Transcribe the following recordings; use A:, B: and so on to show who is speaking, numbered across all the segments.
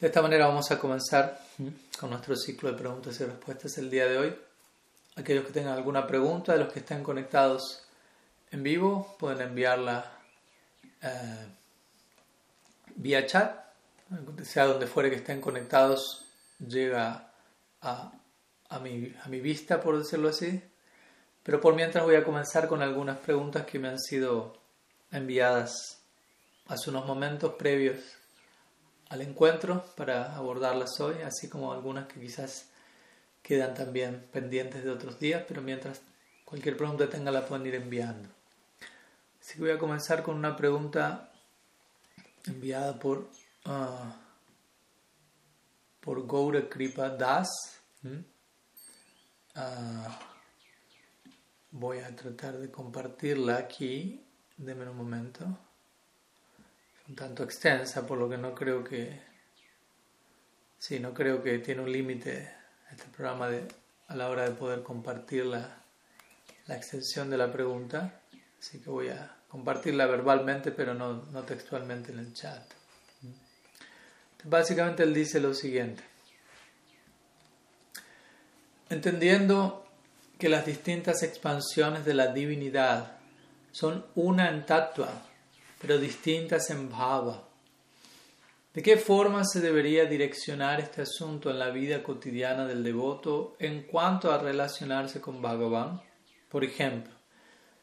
A: De esta manera vamos a comenzar con nuestro ciclo de preguntas y respuestas el día de hoy. Aquellos que tengan alguna pregunta, de los que estén conectados en vivo, pueden enviarla eh, vía chat, sea donde fuere que estén conectados, llega a, a, mi, a mi vista, por decirlo así. Pero por mientras voy a comenzar con algunas preguntas que me han sido enviadas hace unos momentos previos al encuentro para abordarlas hoy, así como algunas que quizás quedan también pendientes de otros días, pero mientras cualquier pregunta tenga la pueden ir enviando. Así que voy a comenzar con una pregunta enviada por, uh, por Gaura Kripa Das. Ah, voy a tratar de compartirla aquí. Deme un momento un tanto extensa, por lo que no creo que, sí, no creo que tiene un límite este programa de, a la hora de poder compartir la, la extensión de la pregunta, así que voy a compartirla verbalmente, pero no, no textualmente en el chat. Básicamente él dice lo siguiente. Entendiendo que las distintas expansiones de la divinidad son una en tatua pero distintas en bhava. ¿De qué forma se debería direccionar este asunto en la vida cotidiana del devoto en cuanto a relacionarse con Bhagavan? Por ejemplo,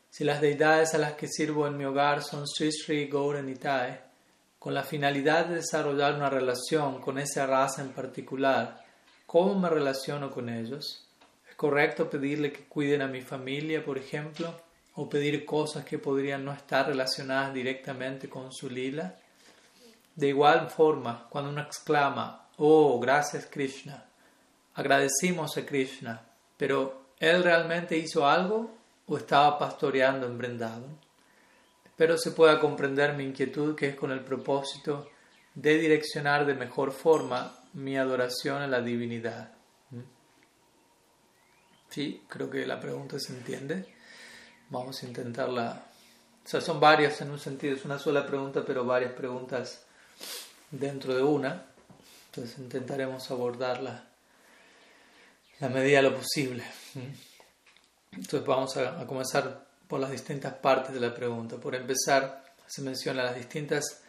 A: si las deidades a las que sirvo en mi hogar son Sri Sri Gauranitai, con la finalidad de desarrollar una relación con esa raza en particular, ¿cómo me relaciono con ellos? ¿Es correcto pedirle que cuiden a mi familia, por ejemplo? O pedir cosas que podrían no estar relacionadas directamente con su lila. De igual forma, cuando uno exclama, oh, gracias Krishna, agradecimos a Krishna, pero ¿él realmente hizo algo o estaba pastoreando en Vrindavan? Espero se pueda comprender mi inquietud que es con el propósito de direccionar de mejor forma mi adoración a la divinidad. ¿Mm? Sí, creo que la pregunta se entiende. Vamos a intentarla. O sea, son varias en un sentido, es una sola pregunta, pero varias preguntas dentro de una. Entonces intentaremos abordarla la medida de lo posible. Entonces vamos a, comenzar por las distintas partes de la pregunta. Por empezar, se menciona las distintas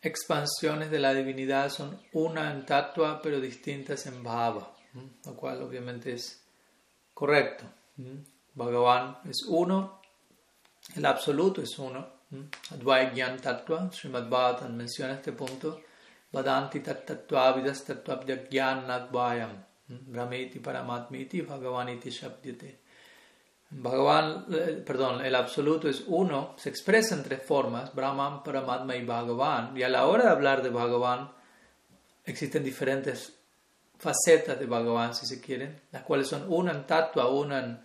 A: expansiones de la divinidad son una en tatua, pero distintas en bhava, lo cual obviamente es correcto. Bhagavan es uno el absoluto es uno. Advaigyan Tattva, Srimad Bhagavatam menciona este punto. Vadanti tattvavidas tattvavyagyan advayam. Brahmeti paramatmiti bhagavaniti shabdyate. Bhagavan, eh, perdón, el absoluto es uno, se expresa en tres formas, Brahman, Paramatma y Bhagavan. Y a la hora de hablar de Bhagavan, existen diferentes facetas de Bhagavan, si se quieren, las cuales son una en tattva, una en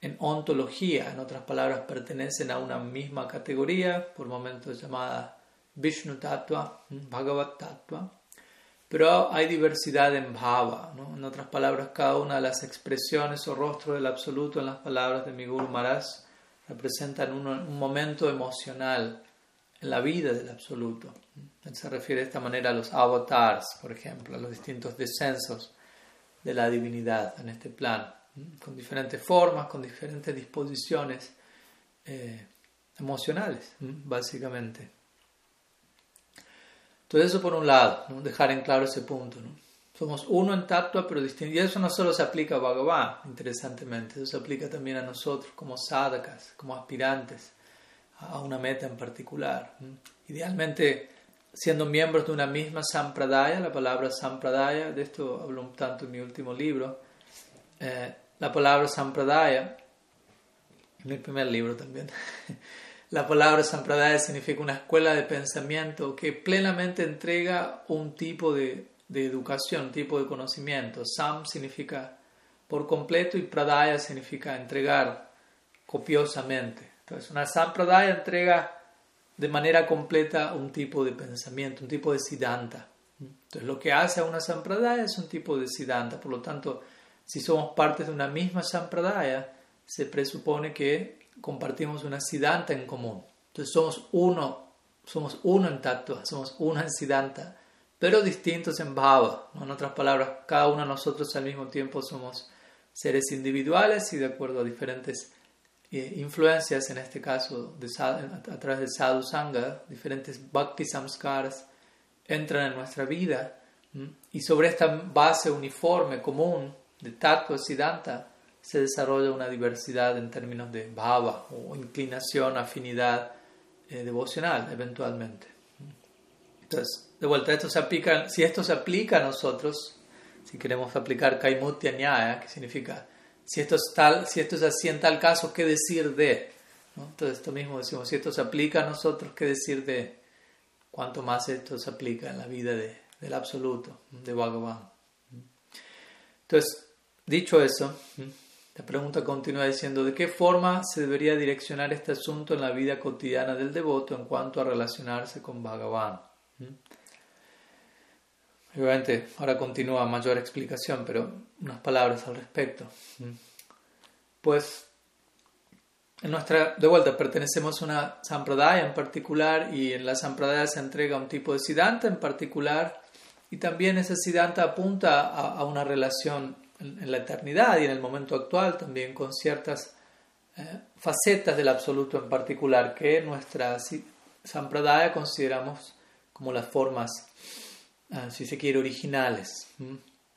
A: en ontología, en otras palabras, pertenecen a una misma categoría, por momentos llamada Vishnu Tattva, Bhagavat Tattva, pero hay diversidad en Bhava, en otras palabras, cada una de las expresiones o rostros del Absoluto en las palabras de mi Guru Maharaj representan un, un momento emocional en la vida del Absoluto. Se refiere de esta manera a los avatars, por ejemplo, a los distintos descensos de la divinidad en este plano con diferentes formas, con diferentes disposiciones eh, emocionales, básicamente. Entonces eso por un lado, dejar en claro ese punto. Somos uno en tatua, pero distinto. Y eso no solo se aplica a Bhagavan, interesantemente, eso se aplica también a nosotros como sadhakas, como aspirantes a una meta en particular. Idealmente, siendo miembros de una misma sampradaya, la palabra sampradaya, de esto hablo un tanto en mi último libro, eh, la palabra sampradaya, en el primer libro también, la palabra sampradaya significa una escuela de pensamiento que plenamente entrega un tipo de, de educación, un tipo de conocimiento. Sam significa por completo y pradaya significa entregar copiosamente. Entonces, una sampradaya entrega de manera completa un tipo de pensamiento, un tipo de siddhanta. Entonces, lo que hace a una sampradaya es un tipo de siddhanta, por lo tanto, si somos parte de una misma sampradaya, se presupone que compartimos una siddhanta en común. Entonces somos uno, somos uno en tattva, somos uno en siddhanta, pero distintos en bhava. En otras palabras, cada uno de nosotros al mismo tiempo somos seres individuales y de acuerdo a diferentes eh, influencias, en este caso de, a, través del sadhu sangha, diferentes bhakti samskaras entran en nuestra vida y sobre esta base uniforme, común de tattva siddhanta, se desarrolla una diversidad en términos de bhava o inclinación, afinidad eh, devocional eventualmente. Entonces, de vuelta, esto se aplica, si esto se aplica a nosotros, si queremos aplicar Kaimutya Nyaya, que significa, si esto, es tal, si esto es así en tal caso, ¿qué decir de? Entonces, esto mismo decimos, si esto se aplica a nosotros, ¿qué decir de? Cuanto más esto se aplica en la vida de, del absoluto, de Bhagavan. Entonces, dicho eso, la pregunta continúa diciendo, ¿de qué forma se debería direccionar este asunto en la vida cotidiana del devoto en cuanto a relacionarse con Bhagavan? Obviamente, ahora continúa mayor explicación, pero unas palabras al respecto. Pues, en nuestra, de vuelta, pertenecemos a una sampradaya en particular y en la sampradaya se entrega un tipo de siddhanta en particular y también ese siddhanta apunta a, una relación en, la eternidad y en el momento actual también con ciertas eh, facetas del absoluto en particular que nuestra sampradaya consideramos como las formas Ah, si se quiere, originales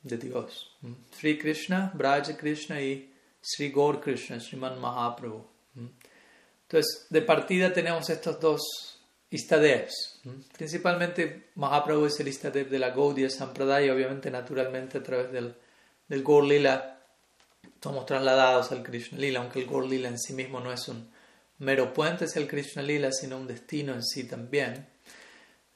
A: de Dios. Sri Krishna, Braja Krishna y Sri Gaur Krishna, Sriman Mahaprabhu. Entonces, de partida tenemos estos dos Istadevs. Principalmente Mahaprabhu es el Istadev de la Gaudiya Sampradaya, obviamente, naturalmente, a través del, del Gaur Lila somos trasladados al Krishna Lila, aunque el Gaur Lila en sí mismo no es un mero puente hacia el Krishna Lila, sino un destino en sí también.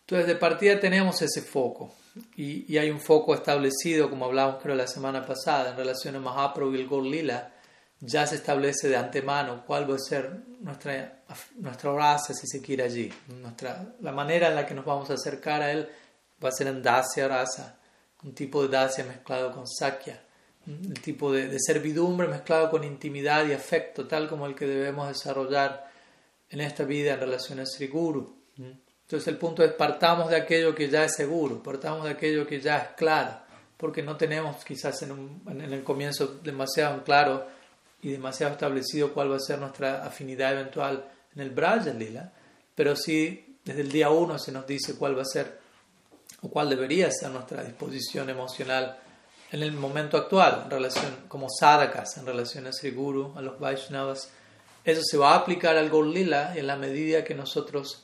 A: Entonces, de partida tenemos ese foco. Y, hay un foco establecido, como hablábamos creo la semana pasada, en relación a Mahaprabhu y el Gol Lila. Ya se establece de antemano cuál va a ser nuestra, nuestra raza, si se quiere allí. Nuestra, la manera en la que nos vamos a acercar a él va a ser en Dasya raza, un tipo de Dasya mezclado con Sakya, el tipo de, servidumbre mezclado con intimidad y afecto, tal como el que debemos desarrollar en esta vida en relación a Sri Guru. Entonces el punto es partamos de aquello que ya es seguro, partamos de aquello que ya es claro, porque no tenemos quizás en el comienzo demasiado claro y demasiado establecido cuál va a ser nuestra afinidad eventual en el Braja Lila, pero sí desde el día uno se nos dice cuál va a ser o cuál debería ser nuestra disposición emocional en el momento actual, en relación como sadhakas, en relación a Sri Guru, a los Vaishnavas. Eso se va a aplicar al Gaur Lila en la medida que nosotros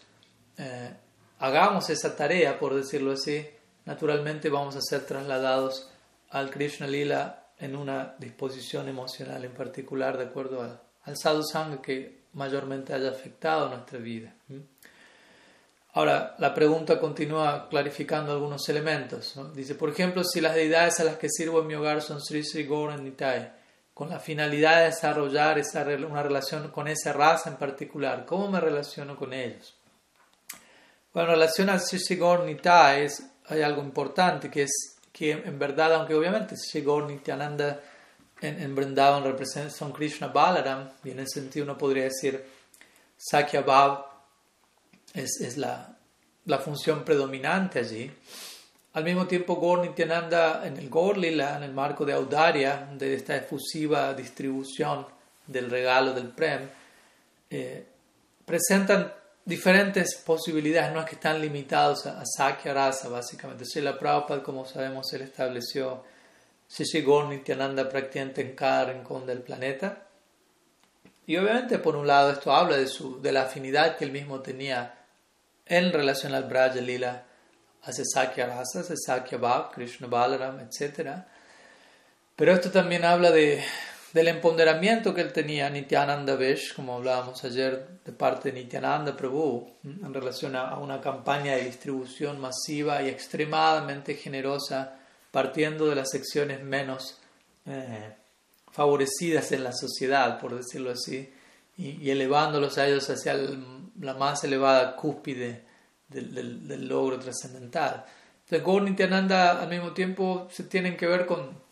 A: eh, hagamos esa tarea, por decirlo así, naturalmente vamos a ser trasladados al Krishna Lila en una disposición emocional en particular, de acuerdo al, al sadhu sangha que mayormente haya afectado nuestra vida. Ahora, la pregunta continúa clarificando algunos elementos. Dice, por ejemplo, si las deidades a las que sirvo en mi hogar son Sri Sri Goran Nitai, con la finalidad de desarrollar esa, una relación con esa raza en particular, ¿cómo me relaciono con ellos? Bueno, en relación a Shishigor Nitai hay algo importante que es que en verdad, aunque obviamente Shishigor Nityananda en, en Vrindavan representa son Krishna Balaram, y en ese sentido uno podría decir Sakya Bhav es, es la, la, función predominante allí. Al mismo tiempo, Gaur Nityananda en el Gaur Lila, en el marco de Audaria, de esta efusiva distribución del regalo del Prem, eh, presentan diferentes posibilidades, no es que están limitados a, Sakya Rasa, básicamente. la Prabhupada, como sabemos, él estableció Shishigor Nityananda prácticamente en cada rincón del planeta. Y obviamente, por un lado, esto habla de, su, de la afinidad que él mismo tenía en relación al Braja Lila hacia Sakya Rasa, hacia Sakya Bhav, Krishna Balaram, etc. Pero esto también habla de, del empoderamiento que él tenía Nityananda Vesh, como hablábamos ayer de parte de Nityananda Prabhu, en relación a una campaña de distribución masiva y extremadamente generosa, partiendo de las secciones menos eh, favorecidas en la sociedad, por decirlo así, y, elevándolos a ellos hacia la más elevada cúspide del, del logro trascendental. Entonces, Gaur Nityananda al mismo tiempo se tienen que ver con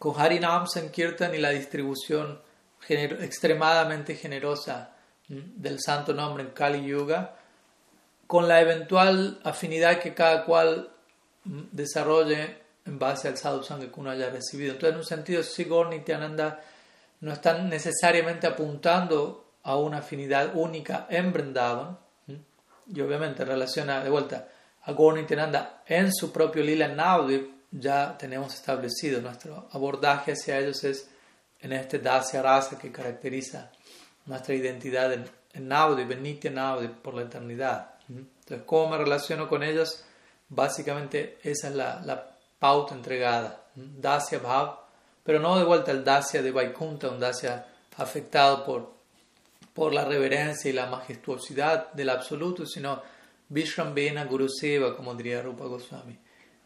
A: con Harinam Sankirtan y la distribución extremadamente generosa del santo nombre en Kali Yuga, con la eventual afinidad que cada cual desarrolle en base al sadhusanga que uno haya recibido. Entonces, en un sentido, Sigur Nityananda no están necesariamente apuntando a una afinidad única en Vrindavan, y obviamente relaciona de vuelta a Gaur en su propio lila Navadvip, ya tenemos establecido nuestro abordaje hacia ellos es en este Dasya Rasa que caracteriza nuestra identidad en, en Navadvip, en Nitya por la eternidad. Entonces, ¿cómo me relaciono con ellos? Básicamente esa es la, la pauta entregada, Dasya Bhav, pero no de vuelta el Dasya de Vaikunta, un Dasya afectado por, por la reverencia y la majestuosidad del absoluto, sino Vishrambena Guru Seva, como diría Rupa Goswami.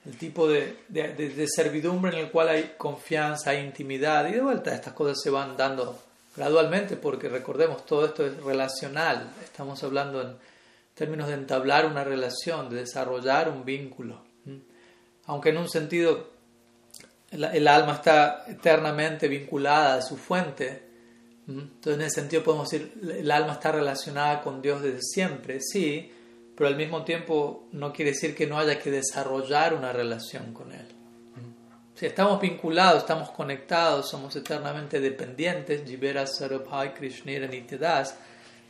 A: El tipo de, de, de, servidumbre en el cual hay confianza, hay intimidad, y de vuelta estas cosas se van dando gradualmente, porque recordemos, todo esto es relacional, estamos hablando en términos de entablar una relación, de desarrollar un vínculo. Aunque en un sentido el, alma está eternamente vinculada a su fuente, entonces en ese sentido podemos decir el alma está relacionada con Dios desde siempre, sí, pero al mismo tiempo no quiere decir que no haya que desarrollar una relación con Él. Si estamos vinculados, estamos conectados, somos eternamente dependientes,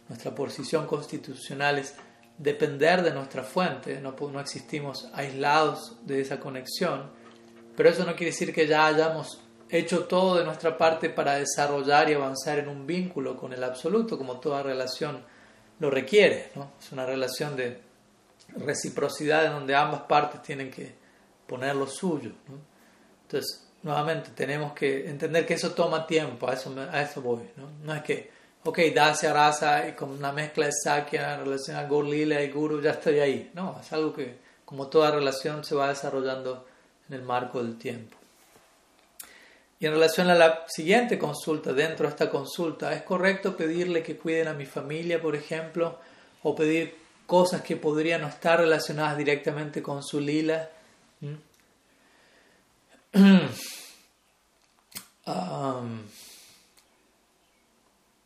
A: nuestra posición constitucional es depender de nuestra fuente, no, no existimos aislados de esa conexión, pero eso no quiere decir que ya hayamos hecho todo de nuestra parte para desarrollar y avanzar en un vínculo con el absoluto, como toda relación lo requiere. ¿no? Es una relación de reciprocidad en donde ambas partes tienen que poner lo suyo. ¿no? Entonces, nuevamente, tenemos que entender que eso toma tiempo, a eso, eso voy. ¿no? no es que ok, Dasya Rasa y con una mezcla de Sakya en relación a Gorlila y Guru, ya estoy ahí. No, es algo que, como toda relación, se va desarrollando en el marco del tiempo. Y en relación a la siguiente consulta, dentro de esta consulta, ¿es correcto pedirle que cuiden a mi familia, por ejemplo, o pedir cosas que podrían no estar relacionadas directamente con su lila? ¿Mm? um,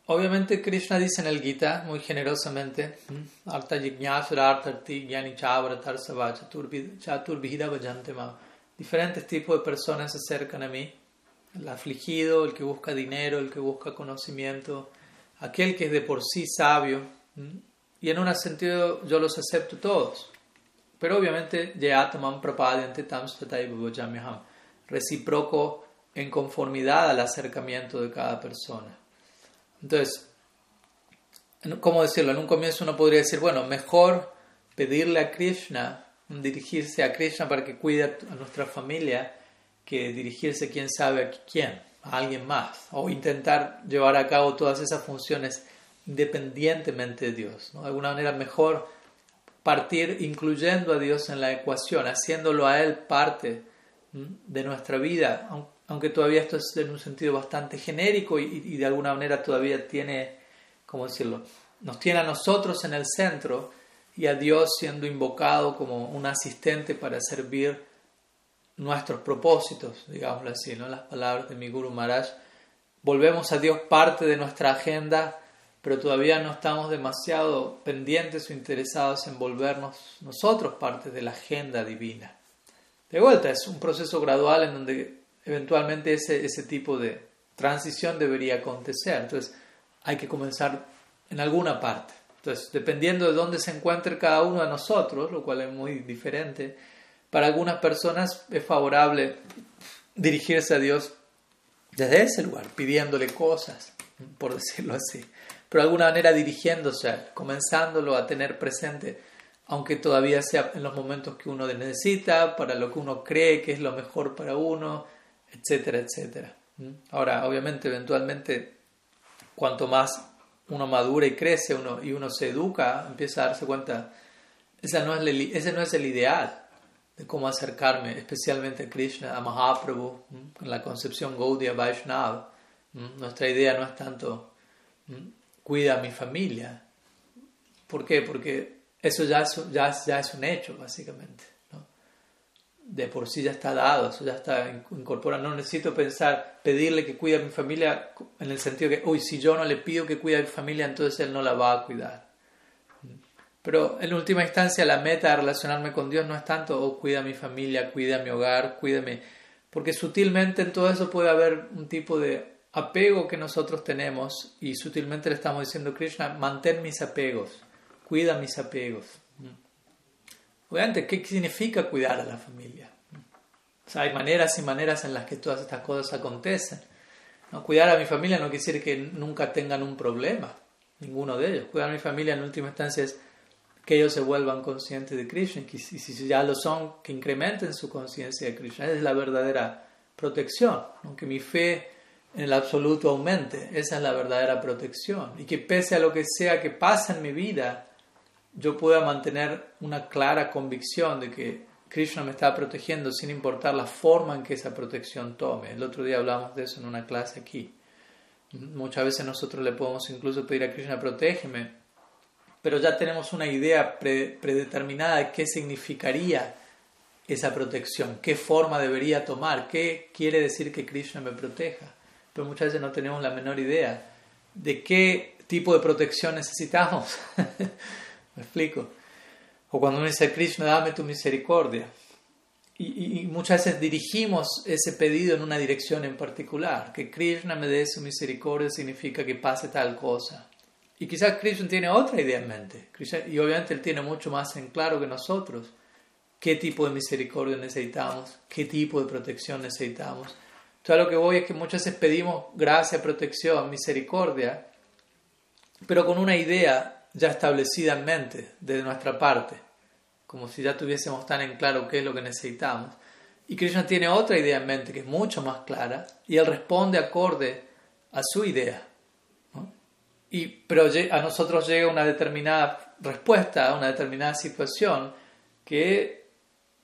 A: Obviamente Krishna dice en el Gita muy generosamente, Arta Diferentes tipos de personas se acercan a mí. El afligido, el que busca dinero, el que busca conocimiento, aquel que es de por sí sabio. Y en un sentido yo los acepto todos. Pero obviamente, Recíproco en conformidad al acercamiento de cada persona. Entonces, ¿cómo decirlo? En un comienzo uno podría decir, bueno, mejor pedirle a Krishna, dirigirse a Krishna para que cuide a nuestra familia, que dirigirse quién sabe a quién, a alguien más, o intentar llevar a cabo todas esas funciones independientemente de Dios. De alguna manera mejor partir incluyendo a Dios en la ecuación, haciéndolo a Él parte de nuestra vida, aunque todavía esto es en un sentido bastante genérico y, de alguna manera todavía tiene, ¿cómo decirlo? Nos tiene a nosotros en el centro y a Dios siendo invocado como un asistente para servir nuestros propósitos, digámoslo así, ¿no? Las palabras de mi Guru Maharaj. Volvemos a Dios parte de nuestra agenda, pero todavía no estamos demasiado pendientes o interesados en volvernos nosotros parte de la agenda divina. De vuelta, es un proceso gradual en donde eventualmente ese, ese tipo de transición debería acontecer. Entonces hay que comenzar en alguna parte. Entonces, dependiendo de dónde se encuentre cada uno de nosotros, lo cual es muy diferente, para algunas personas es favorable dirigirse a Dios desde ese lugar, pidiéndole cosas, por decirlo así, pero de alguna manera dirigiéndose, comenzándolo a tener presente, aunque todavía sea en los momentos que uno necesita, para lo que uno cree que es lo mejor para uno, etcétera, etcétera. Ahora, obviamente, eventualmente, cuanto más uno madura y crece uno, y uno se educa, empieza a darse cuenta, ese no es el ideal de cómo acercarme, especialmente a Krishna, a Mahaprabhu, en la concepción Gaudiya Vaishnava. Nuestra idea no es tanto cuida a mi familia. ¿Por qué? Porque eso ya ya, ya es un hecho, básicamente de por sí ya está dado, eso ya está incorporado. No necesito pensar, pedirle que cuide a mi familia en el sentido que, uy, si yo no le pido que cuide a mi familia, entonces él no la va a cuidar. Pero en última instancia la meta de relacionarme con Dios no es tanto, oh, cuida a mi familia, cuida a mi hogar, cuídame, porque sutilmente en todo eso puede haber un tipo de apego que nosotros tenemos y sutilmente le estamos diciendo a Krishna, mantén mis apegos, cuida mis apegos. Obviamente, ¿qué significa cuidar a la familia? O hay maneras y maneras en las que todas estas cosas acontecen. ¿no? Cuidar a mi familia no quiere decir que nunca tengan un problema, ninguno de ellos. Cuidar a mi familia en última instancia es que ellos se vuelvan conscientes de Krishna y si ya lo son, que incrementen su conciencia de Krishna. Esa es la verdadera protección, aunque mi fe en el absoluto aumente, esa es la verdadera protección. Y que pese a lo que sea que pase en mi vida, yo pueda mantener una clara convicción de que Krishna me está protegiendo sin importar la forma en que esa protección tome. El otro día hablamos de eso en una clase aquí. Muchas veces nosotros le podemos incluso pedir a Krishna, protégeme, pero ya tenemos una idea predeterminada de qué significaría esa protección, qué forma debería tomar, qué quiere decir que Krishna me proteja. Pero muchas veces no tenemos la menor idea de qué tipo de protección necesitamos. ¿Me explico? O cuando uno dice, Krishna, dame tu misericordia. Y, muchas veces dirigimos ese pedido en una dirección en particular. Que Krishna me dé su misericordia significa que pase tal cosa. Y quizás Krishna tiene otra idea en mente. y obviamente él tiene mucho más en claro que nosotros qué tipo de misericordia necesitamos, qué tipo de protección necesitamos. Entonces lo que voy es que muchas veces pedimos gracia, protección, misericordia, pero con una idea ya establecida en mente de nuestra parte, como si ya tuviésemos tan en claro qué es lo que necesitamos. Y Krishna tiene otra idea en mente que es mucho más clara y él responde acorde a su idea. Y, pero a nosotros llega una determinada respuesta a una determinada situación que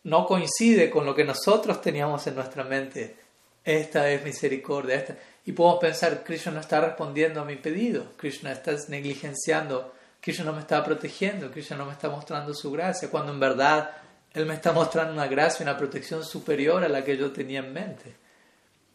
A: no coincide con lo que nosotros teníamos en nuestra mente. Esta es misericordia. Esta. Y podemos pensar, Krishna no está respondiendo a mi pedido, Krishna está negligenciando Krishna no me está protegiendo, Krishna no me está mostrando su gracia, cuando en verdad Él me está mostrando una gracia, una protección superior a la que yo tenía en mente.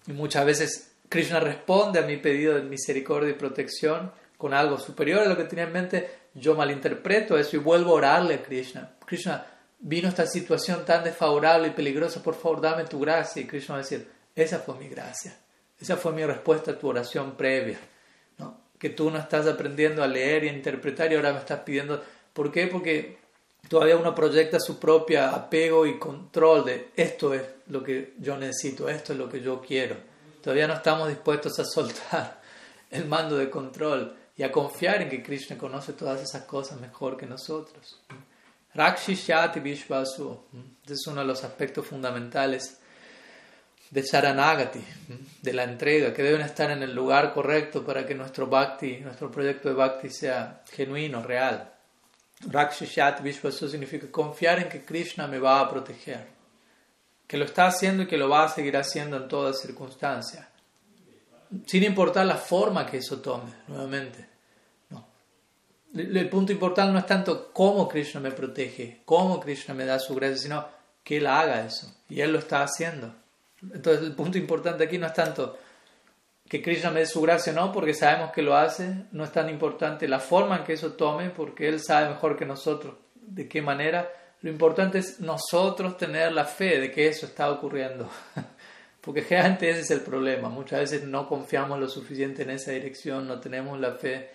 A: Y muchas veces Krishna responde a mi pedido de misericordia y protección con algo superior a lo que tenía en mente, yo malinterpreto eso y vuelvo a orarle a Krishna. Krishna, vino esta situación tan desfavorable y peligrosa, por favor dame tu gracia. Y Krishna va a decir, esa fue mi gracia, esa fue mi respuesta a tu oración previa que tú no estás aprendiendo a leer y a interpretar y ahora me estás pidiendo. ¿Por qué? Porque todavía uno proyecta su propio apego y control de esto es lo que yo necesito, esto es lo que yo quiero. Todavía no estamos dispuestos a soltar el mando de control y a confiar en que Krishna conoce todas esas cosas mejor que nosotros. Rakshishyati Vishvasu. Ese es uno de los aspectos fundamentales de Saranagati, de la entrega, que deben estar en el lugar correcto para que nuestro bhakti, nuestro proyecto de bhakti sea genuino, real. Rakshishat Vishwasu significa confiar en que Krishna me va a proteger, que lo está haciendo y que lo va a seguir haciendo en todas circunstancias, sin importar la forma que eso tome, nuevamente. No. El punto importante no es tanto cómo Krishna me protege, cómo Krishna me da su gracia, sino que Él haga eso, y Él lo está haciendo. Entonces el punto importante aquí no es tanto que Krishna me dé su gracia o no, porque sabemos que lo hace, no es tan importante la forma en que eso tome, porque Él sabe mejor que nosotros de qué manera. Lo importante es nosotros tener la fe de que eso está ocurriendo. Porque generalmente ese es el problema. Muchas veces no confiamos lo suficiente en esa dirección, no tenemos la fe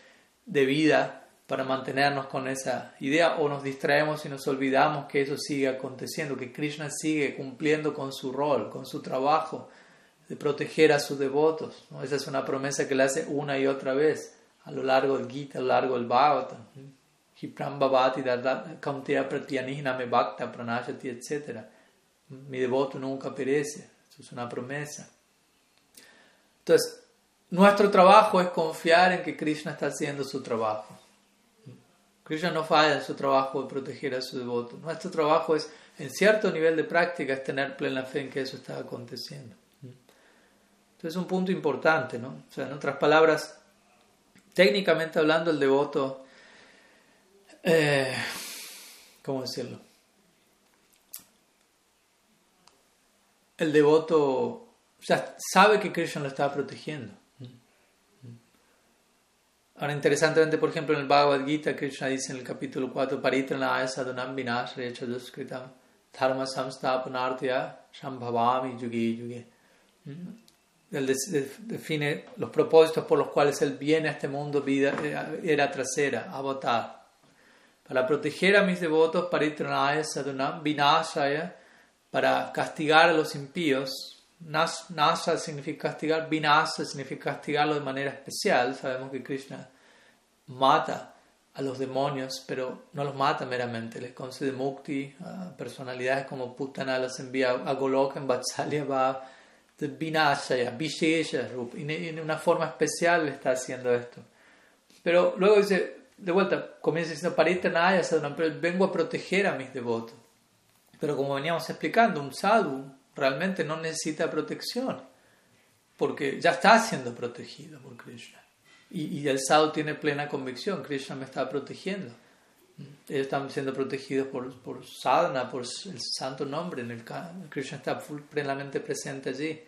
A: de vida para mantenernos con esa idea o nos distraemos y nos olvidamos que eso sigue aconteciendo, que Krishna sigue cumpliendo con su rol, con su trabajo de proteger a sus devotos. Esa es una promesa que le hace una y otra vez a lo largo del Gita, a lo largo del Bhagavatam. etc. Mi devoto nunca perece. Es una promesa. Entonces, nuestro trabajo es confiar en que Krishna está haciendo su trabajo. Krishna no falla en su trabajo de proteger a su devoto. Nuestro trabajo es, en cierto nivel de práctica, es tener plena fe en que eso está aconteciendo. Entonces es un punto importante, ¿no? O sea, en otras palabras, técnicamente hablando, el devoto, eh, ¿cómo decirlo? El devoto ya sabe que Krishna lo está protegiendo. Ahora, interesantemente, por ejemplo, en el Bhagavad Gita, Krishna dice en el capítulo 4, Paritranaya sadunam vinashraya chaduskritam dharma samstapanartya shambhavami yugi yugi. Mm. Él define los propósitos por los cuales él viene a este mundo, vida, eh, era trasera, avatar. Para proteger a mis devotos, paritranaya sadunam vinashraya, para castigar a los impíos, Nasa significa castigar, Vinasa significa castigarlo de manera especial. Sabemos que Krishna mata a los demonios, pero no los mata meramente, les concede mukti a personalidades como Putana, las envía a Goloka en Vatsalya va de Vinasaya, Vishesha y en una forma especial le está haciendo esto. Pero luego dice, de vuelta, comienza diciendo Paritanaya pero vengo a proteger a mis devotos. Pero como veníamos explicando, un sadhu realmente no necesita protección, porque ya está siendo protegido por Krishna. Y, el sadhu tiene plena convicción, Krishna me está protegiendo. Ellos están siendo protegidos por, por sadhana, por el santo nombre, en el Krishna está plenamente presente allí.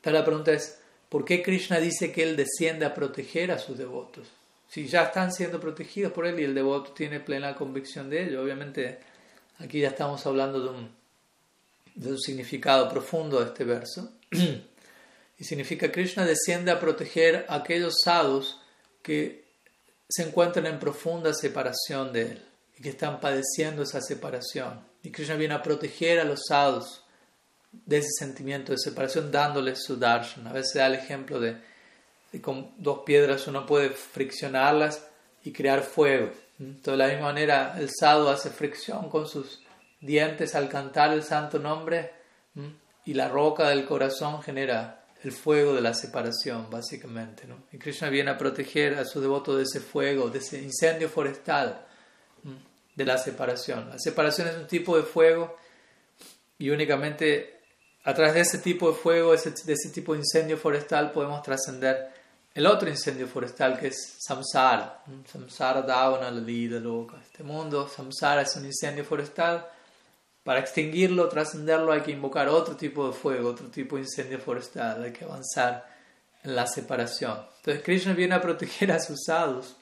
A: Pero la pregunta es, ¿por qué Krishna dice que él desciende a proteger a sus devotos? Si ya están siendo protegidos por él y el devoto tiene plena convicción de ello, obviamente aquí ya estamos hablando de un, significado profundo de este verso. y significa que Krishna desciende a proteger a aquellos sadhus que se encuentran en profunda separación de él y que están padeciendo esa separación. Y Krishna viene a proteger a los sadhus de ese sentimiento de separación dándoles su darshan. A veces da el ejemplo de, de con dos piedras uno puede friccionarlas y crear fuego. De la misma manera el sadhu hace fricción con sus dientes al cantar el santo nombre y la roca del corazón genera el fuego de la separación, básicamente. ¿no? Y Krishna viene a proteger a sus devotos de ese fuego, de ese incendio forestal, de la separación. La separación es un tipo de fuego y únicamente a través de ese tipo de fuego, de ese tipo de incendio forestal, podemos trascender el otro incendio forestal que es samsara. Samsara davana la vida loca. Este mundo, samsara es un incendio forestal para extinguirlo, trascenderlo, hay que invocar otro tipo de fuego, otro tipo de incendio forestal, hay que avanzar en la separación. Entonces Krishna viene a proteger a sus sadhus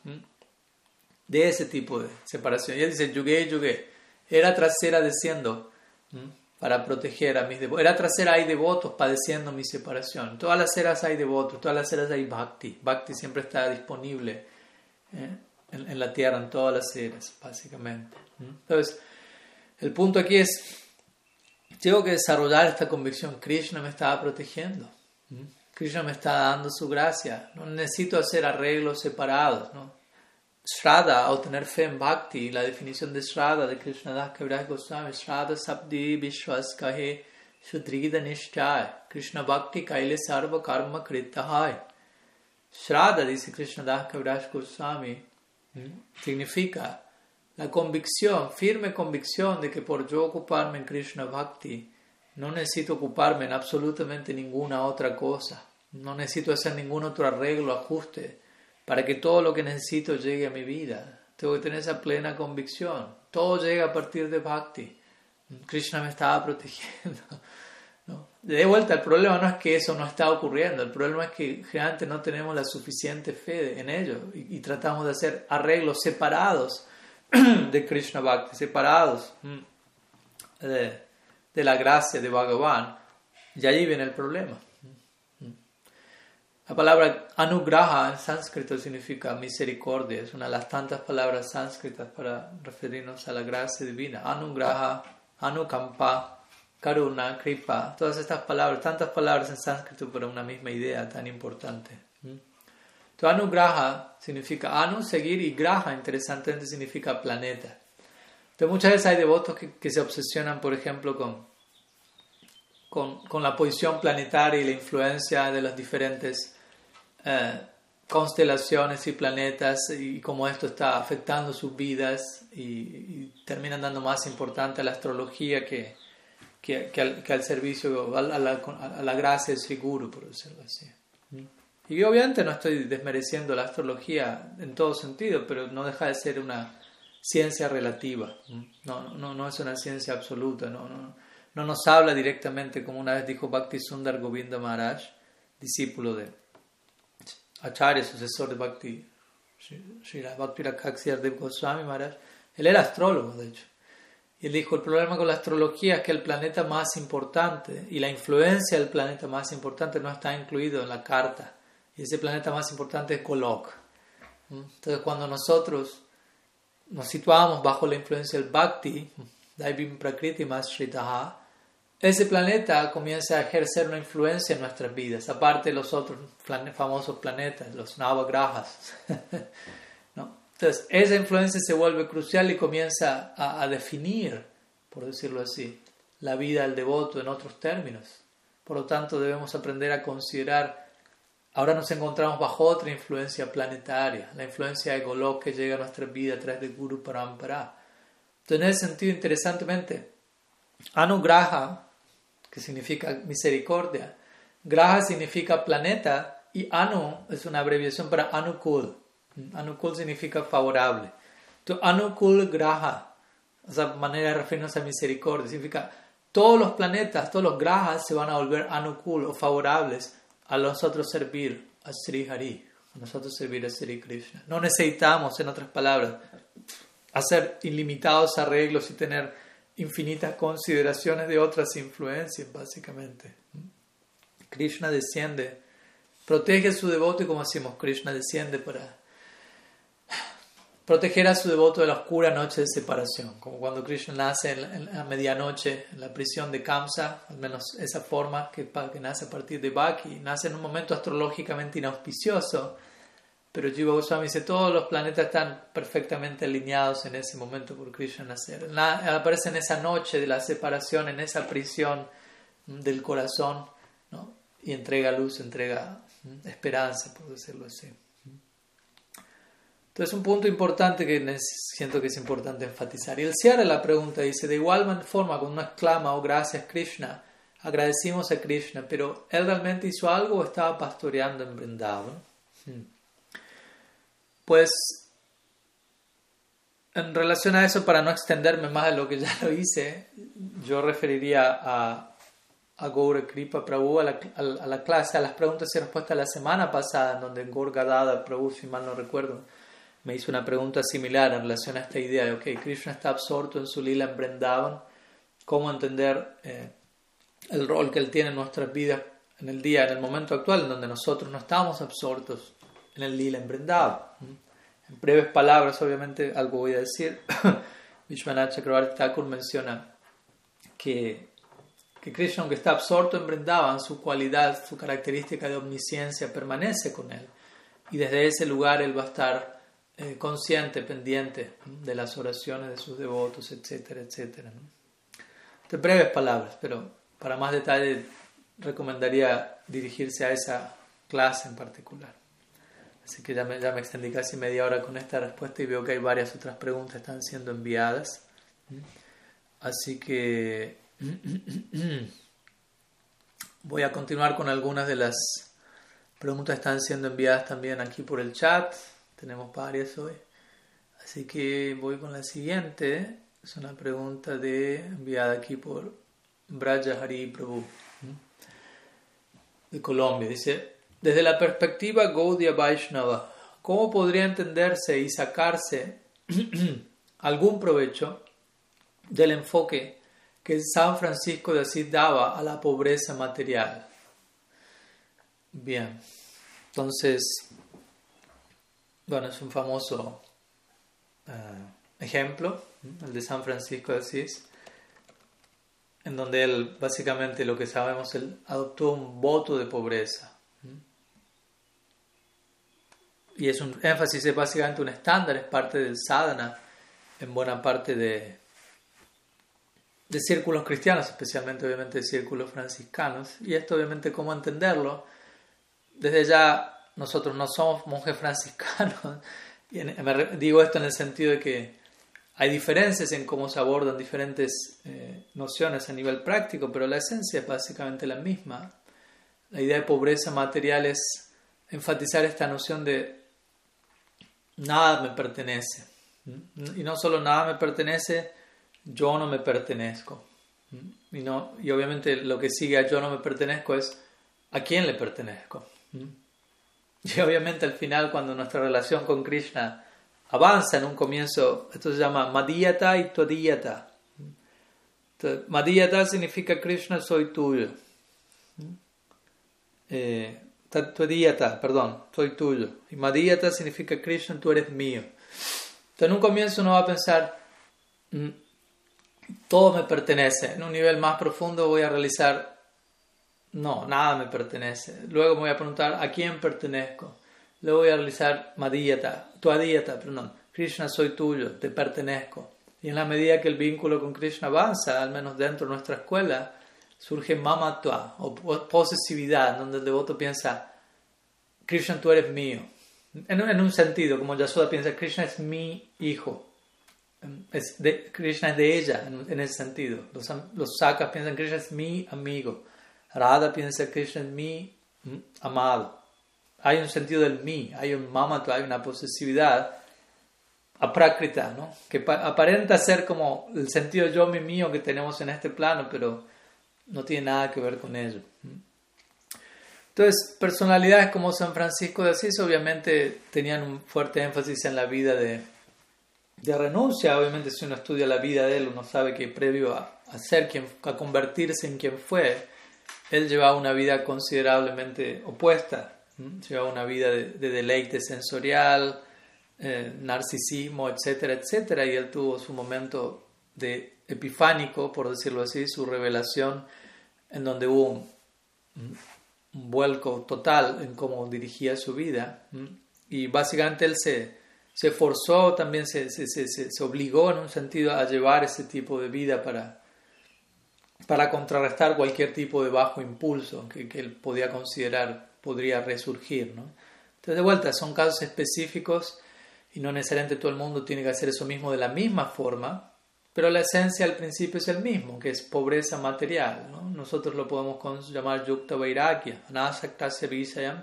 A: de ese tipo de separación. Y él dice, yugue, yugue, era trasera desciendo para proteger a mis devotos. Era trasera hay devotos padeciendo mi separación. En todas las eras hay devotos, todas las eras hay bhakti. Bhakti siempre está disponible ¿eh? en, en, la tierra, en todas las eras, básicamente. Entonces, el punto aquí es, tengo que desarrollar esta convicción. Krishna me estaba protegiendo. Krishna me está dando su gracia. No necesito hacer arreglos separados. ¿no? Shraddha, o tener fe en Bhakti, la definición de Shraddha de Krishna Das Kaviraj Goswami, Shraddha Sabdi Vishwas Kahe Krishna Bhakti Kaile Sarva Karma Kritahai. Shraddha, dice Krishna Das Kaviraj Goswami, significa la convicción, firme convicción de que por yo ocuparme en Krishna Bhakti, no necesito ocuparme en absolutamente ninguna otra cosa, no necesito hacer ningún otro arreglo, ajuste, para que todo lo que necesito llegue a mi vida. Tengo que tener esa plena convicción. Todo llega a partir de Bhakti. Krishna me estaba protegiendo. De vuelta, el problema no es que eso no está ocurriendo, el problema es que generalmente no tenemos la suficiente fe en ello y tratamos de hacer arreglos separados de Krishna Bhakti, separados de, de, la gracia de Bhagavan, y allí viene el problema. Mm. La palabra anugraha en sánscrito significa misericordia, es una de las tantas palabras sánscritas para referirnos a la gracia divina. Anugraha, anukampa, karuna, kripa, todas estas palabras, tantas palabras en sánscrito para una misma idea tan importante. Entonces, anugraha significa anu, seguir, y graha, interesantemente, significa planeta. Entonces, muchas veces hay devotos que, se obsesionan, por ejemplo, con, con, con, la posición planetaria y la influencia de las diferentes eh, constelaciones y planetas y cómo esto está afectando sus vidas y, terminan dando más importancia a la astrología que, que, al, servicio, a la, a la, gracia del seguro, por decirlo así. Y obviamente no estoy desmereciendo la astrología en todo sentido, pero no deja de ser una ciencia relativa. No, no, no es una ciencia absoluta. No, no, no nos habla directamente, como una vez dijo Bhakti Sundar Govinda Maharaj, discípulo de Acharya, sucesor de Bhakti Sri Bhakti de Goswami Maharaj, él era astrólogo, de hecho. Y él dijo, el problema con la astrología es que el planeta más importante y la influencia del planeta más importante no está incluido en la carta. Y ese planeta más importante es Golok. ¿Mm? Entonces cuando nosotros nos situamos bajo la influencia del Bhakti, Daivim Prakriti Mashritaha, ese planeta comienza a ejercer una influencia en nuestras vidas, aparte de los otros famosos planetas, los Navagrahas. Entonces, esa influencia se vuelve crucial y comienza a, definir, por decirlo así, la vida del devoto en otros términos. Por lo tanto, debemos aprender a considerar, ahora nos encontramos bajo otra influencia planetaria, la influencia de Golok que llega a nuestra vida a través de Guru Parampara. Entonces, en ese sentido, interesantemente, Anugraha, que significa misericordia, Graha significa planeta y Anu es una abreviación para Anukul Anukul significa favorable. Entonces, Anukul Graha, esa manera de referirnos a misericordia, significa todos los planetas, todos los grahas se van a volver Anukul o favorables a nosotros servir a Sri Hari, a nosotros servir a Sri Krishna. No necesitamos, en otras palabras, hacer ilimitados arreglos y tener infinitas consideraciones de otras influencias, básicamente. Krishna desciende, protege a su devoto y como decimos, Krishna desciende para proteger a su devoto de la oscura noche de separación, como cuando Krishna nace en, la medianoche en la prisión de Kamsa, al menos esa forma que, que nace a partir de Baki, nace en un momento astrológicamente inauspicioso, pero Jiva Goswami dice todos los planetas están perfectamente alineados en ese momento por Krishna nacer. Aparece en esa noche de la separación, en esa prisión del corazón, ¿no? y entrega luz, entrega esperanza, por decirlo así. Entonces, un punto importante que siento que es importante enfatizar. Y el cierre la pregunta dice: De igual forma, cuando uno exclama, oh gracias Krishna, agradecimos a Krishna, pero ¿él realmente hizo algo o estaba pastoreando en Vrindavan? Hmm. Pues, en relación a eso, para no extenderme más de lo que ya lo hice, yo referiría a, a Gaura Kripa Prabhu, a la, a, la, clase, a las preguntas y respuestas de la semana pasada, en donde Gaur Gadada Prabhu, si mal no recuerdo, me hizo una pregunta similar en relación a esta idea de, ok, Krishna está absorto en su lila en ¿cómo entender eh, el rol que él tiene en nuestras vidas en el día, en el momento actual, en donde nosotros no estamos absortos en el lila? ¿Mm? En breves palabras, obviamente, algo voy a decir. Vishwanath Chakravarti Thakur menciona que, que Krishna, aunque está absorto en Vrindavan, su cualidad, su característica de omnisciencia permanece con él. Y desde ese lugar él va a estar eh, consciente, pendiente de las oraciones de sus devotos, etcétera, etcétera. De breves palabras, pero para más detalle recomendaría dirigirse a esa clase en particular. Así que ya me, ya me extendí casi media hora con esta respuesta y veo que hay varias otras preguntas que están siendo enviadas. Así que voy a continuar con algunas de las preguntas que están siendo enviadas también aquí por el chat. Tenemos varias hoy. Así que voy con la siguiente. Es una pregunta de, enviada aquí por Braja Hari Prabhu de Colombia. Dice, desde la perspectiva Gaudiya Vaishnava, ¿cómo podría entenderse y sacarse algún provecho del enfoque que San Francisco de Asís daba a la pobreza material? Bien, entonces bueno, es un famoso eh, ejemplo, el de San Francisco de Asís, en donde él, básicamente lo que sabemos, él adoptó un voto de pobreza. Y es un énfasis, es básicamente un estándar, es parte del sadhana en buena parte de, de círculos cristianos, especialmente obviamente de círculos franciscanos. Y esto obviamente cómo entenderlo. Desde ya nosotros no somos monjes franciscanos. Y digo esto en el sentido de que hay diferencias en cómo se abordan diferentes eh, nociones a nivel práctico, pero la esencia es básicamente la misma. La idea de pobreza material es enfatizar esta noción de nada me pertenece. Y no solo nada me pertenece, yo no me pertenezco. Y, no, y obviamente lo que sigue a yo no me pertenezco es a quién le pertenezco. Y obviamente al final cuando nuestra relación con Krishna avanza en un comienzo, esto se llama Madhyata y Todiyata. Madhyata significa Krishna soy tuyo. Eh, perdón, soy tuyo. Y Madhyata significa Krishna tú eres mío. Entonces en un comienzo uno va a pensar, mm, todo me pertenece. En un nivel más profundo voy a realizar, no, nada me pertenece. Luego me voy a preguntar, ¿a quién pertenezco? Luego voy a realizar Madhyata, tu Adhyata, perdón. Krishna soy tuyo, te pertenezco. Y en la medida que el vínculo con Krishna avanza, al menos dentro de nuestra escuela, surge mamatva o posesividad, donde el devoto piensa, Krishna tú eres mío. En, un sentido, como Yashoda piensa, Krishna es mi hijo. Es de, Krishna es de ella, en, ese sentido. Los, los sakas piensan, Krishna es mi amigo. Radha piensa, Krishna es mi mm, amado. Hay un sentido del mí, hay un mamatva, hay una posesividad aprákrita, ¿no? que aparenta ser como el sentido yo, mi, mío que tenemos en este plano, pero no tiene nada que ver con ello. Entonces, personalidades como San Francisco de Asís obviamente tenían un fuerte énfasis en la vida de, de renuncia. Obviamente, si uno estudia la vida de él, uno sabe que previo a, a, ser a convertirse en quien fue, él llevaba una vida considerablemente opuesta. Llevaba una vida de, de deleite sensorial, eh, narcisismo, etcétera, etcétera, y él tuvo su momento de epifánico, por decirlo así, su revelación, en donde hubo un, vuelco total en cómo dirigía su vida, y básicamente él se, se forzó, también se, se, se, obligó en un sentido a llevar ese tipo de vida para, para contrarrestar cualquier tipo de bajo impulso que, que él podía considerar podría resurgir. ¿no? Entonces, de vuelta, son casos específicos y no necesariamente todo el mundo tiene que hacer eso mismo de la misma forma, pero la esencia al principio es el mismo, que es pobreza material. ¿no? Nosotros lo podemos llamar yukta vairagya, anasaktasya visayam,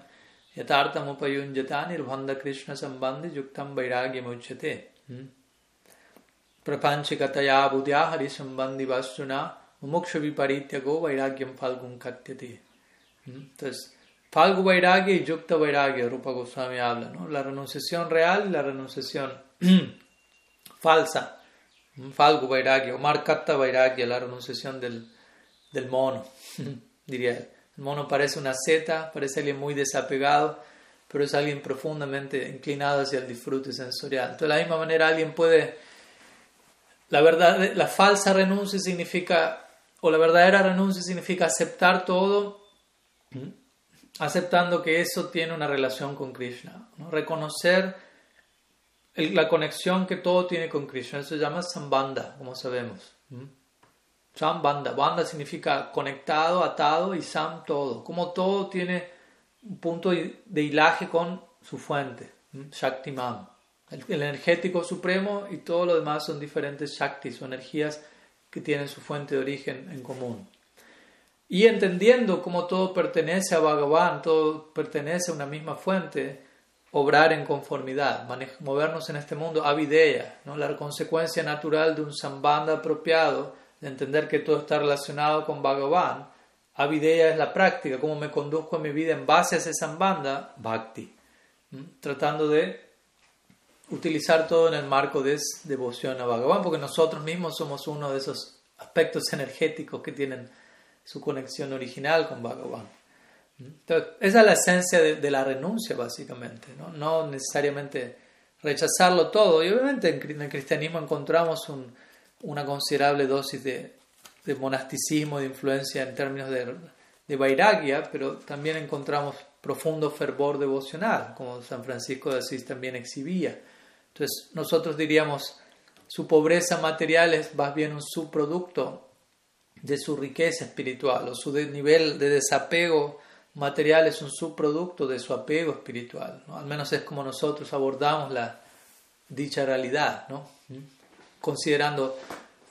A: yatartam upayunjata nirvanda krishna sambandhi yuktam vairagya muchate. Prapanchikataya budya hari sambandhi vasuna muksha viparityago vairagyam falgun katyate. Entonces, Falgu Vairagya y Yukta Vairagya, Rupa Goswami habla, ¿no? La renunciación real y la renunciación falsa. Falgu Vairagya o Markatta Vairagya, la renunciación del, del mono, diría él. El mono parece una seta, parece alguien muy desapegado, pero es alguien profundamente inclinado hacia el disfrute sensorial. Entonces, de la misma manera, alguien puede. La verdad, la falsa renuncia significa, o la verdadera renuncia significa aceptar todo aceptando que eso tiene una relación con Krishna, ¿no? reconocer la conexión que todo tiene con Krishna, se llama sambanda, como sabemos. Sambanda, banda significa conectado, atado y sam todo, como todo tiene un punto de hilaje con su fuente, el, el energético supremo y todo lo demás son diferentes Shaktis o energías que tienen su fuente de origen en común. Y entendiendo cómo todo pertenece a Bhagavan, todo pertenece a una misma fuente, obrar en conformidad, movernos en este mundo, avideya, ¿no? la consecuencia natural de un sambanda apropiado, de entender que todo está relacionado con Bhagavan. Avideya es la práctica, cómo me conduzco en mi vida en base a ese sambanda, bhakti, tratando de utilizar todo en el marco de devoción a Bhagavan, porque nosotros mismos somos uno de esos aspectos energéticos que tienen su conexión original con Bhagavan. Entonces, esa es la esencia de, la renuncia, básicamente, ¿no? no necesariamente rechazarlo todo. Y obviamente en, el cristianismo encontramos una considerable dosis de, de, monasticismo, de influencia en términos de, de vairagya, pero también encontramos profundo fervor devocional, como San Francisco de Asís también exhibía. Entonces, nosotros diríamos, su pobreza material es más bien un subproducto de su riqueza espiritual o su nivel de desapego material es un subproducto de su apego espiritual. Al menos es como nosotros abordamos la dicha realidad. ¿Mm? considerando